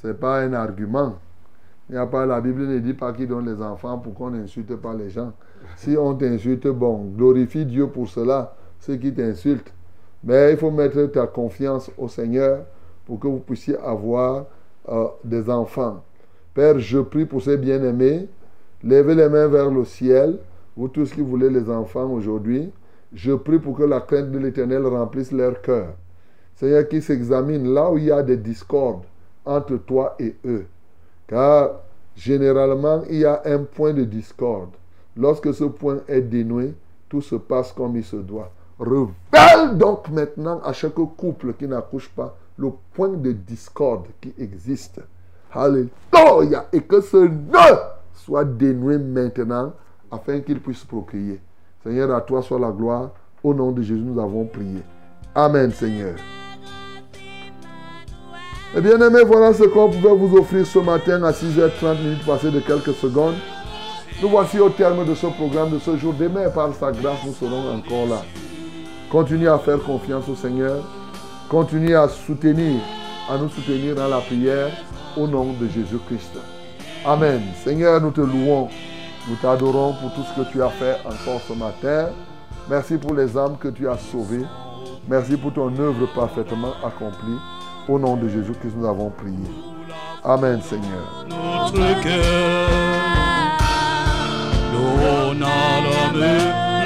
ce n'est pas un argument. La Bible ne dit pas qu'il donne les enfants pour qu'on n'insulte pas les gens. Si on t'insulte, bon, glorifie Dieu pour cela, ceux qui t'insultent. Mais il faut mettre ta confiance au Seigneur pour que vous puissiez avoir euh, des enfants. Père, je prie pour ces bien-aimés. Levez les mains vers le ciel, vous tous qui voulez les enfants aujourd'hui. Je prie pour que la crainte de l'Éternel remplisse leur cœur. Seigneur, qui s'examine là où il y a des discordes entre toi et eux. Car généralement, il y a un point de discorde. Lorsque ce point est dénoué, tout se passe comme il se doit. Révèle donc maintenant à chaque couple qui n'accouche pas le point de discorde qui existe. Alléluia. Et que ce nœud soit dénoué maintenant afin qu'il puisse procréer. Seigneur, à toi soit la gloire. Au nom de Jésus, nous avons prié. Amen, Seigneur. Eh bien aimés, voilà ce qu'on pouvait vous offrir ce matin à 6h30 minutes passées de quelques secondes. Nous voici au terme de ce programme de ce jour. Demain, par sa grâce, nous serons encore là. Continuez à faire confiance au Seigneur. Continuez à soutenir, à nous soutenir dans la prière au nom de Jésus-Christ. Amen. Seigneur, nous te louons. Nous t'adorons pour tout ce que tu as fait encore ce matin. Merci pour les âmes que tu as sauvées. Merci pour ton œuvre parfaitement accomplie. Au nom de Jésus-Christ, nous avons prié. Amen, Seigneur. notre cœur. L'eau a l'homme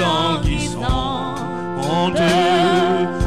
languissant, honteux,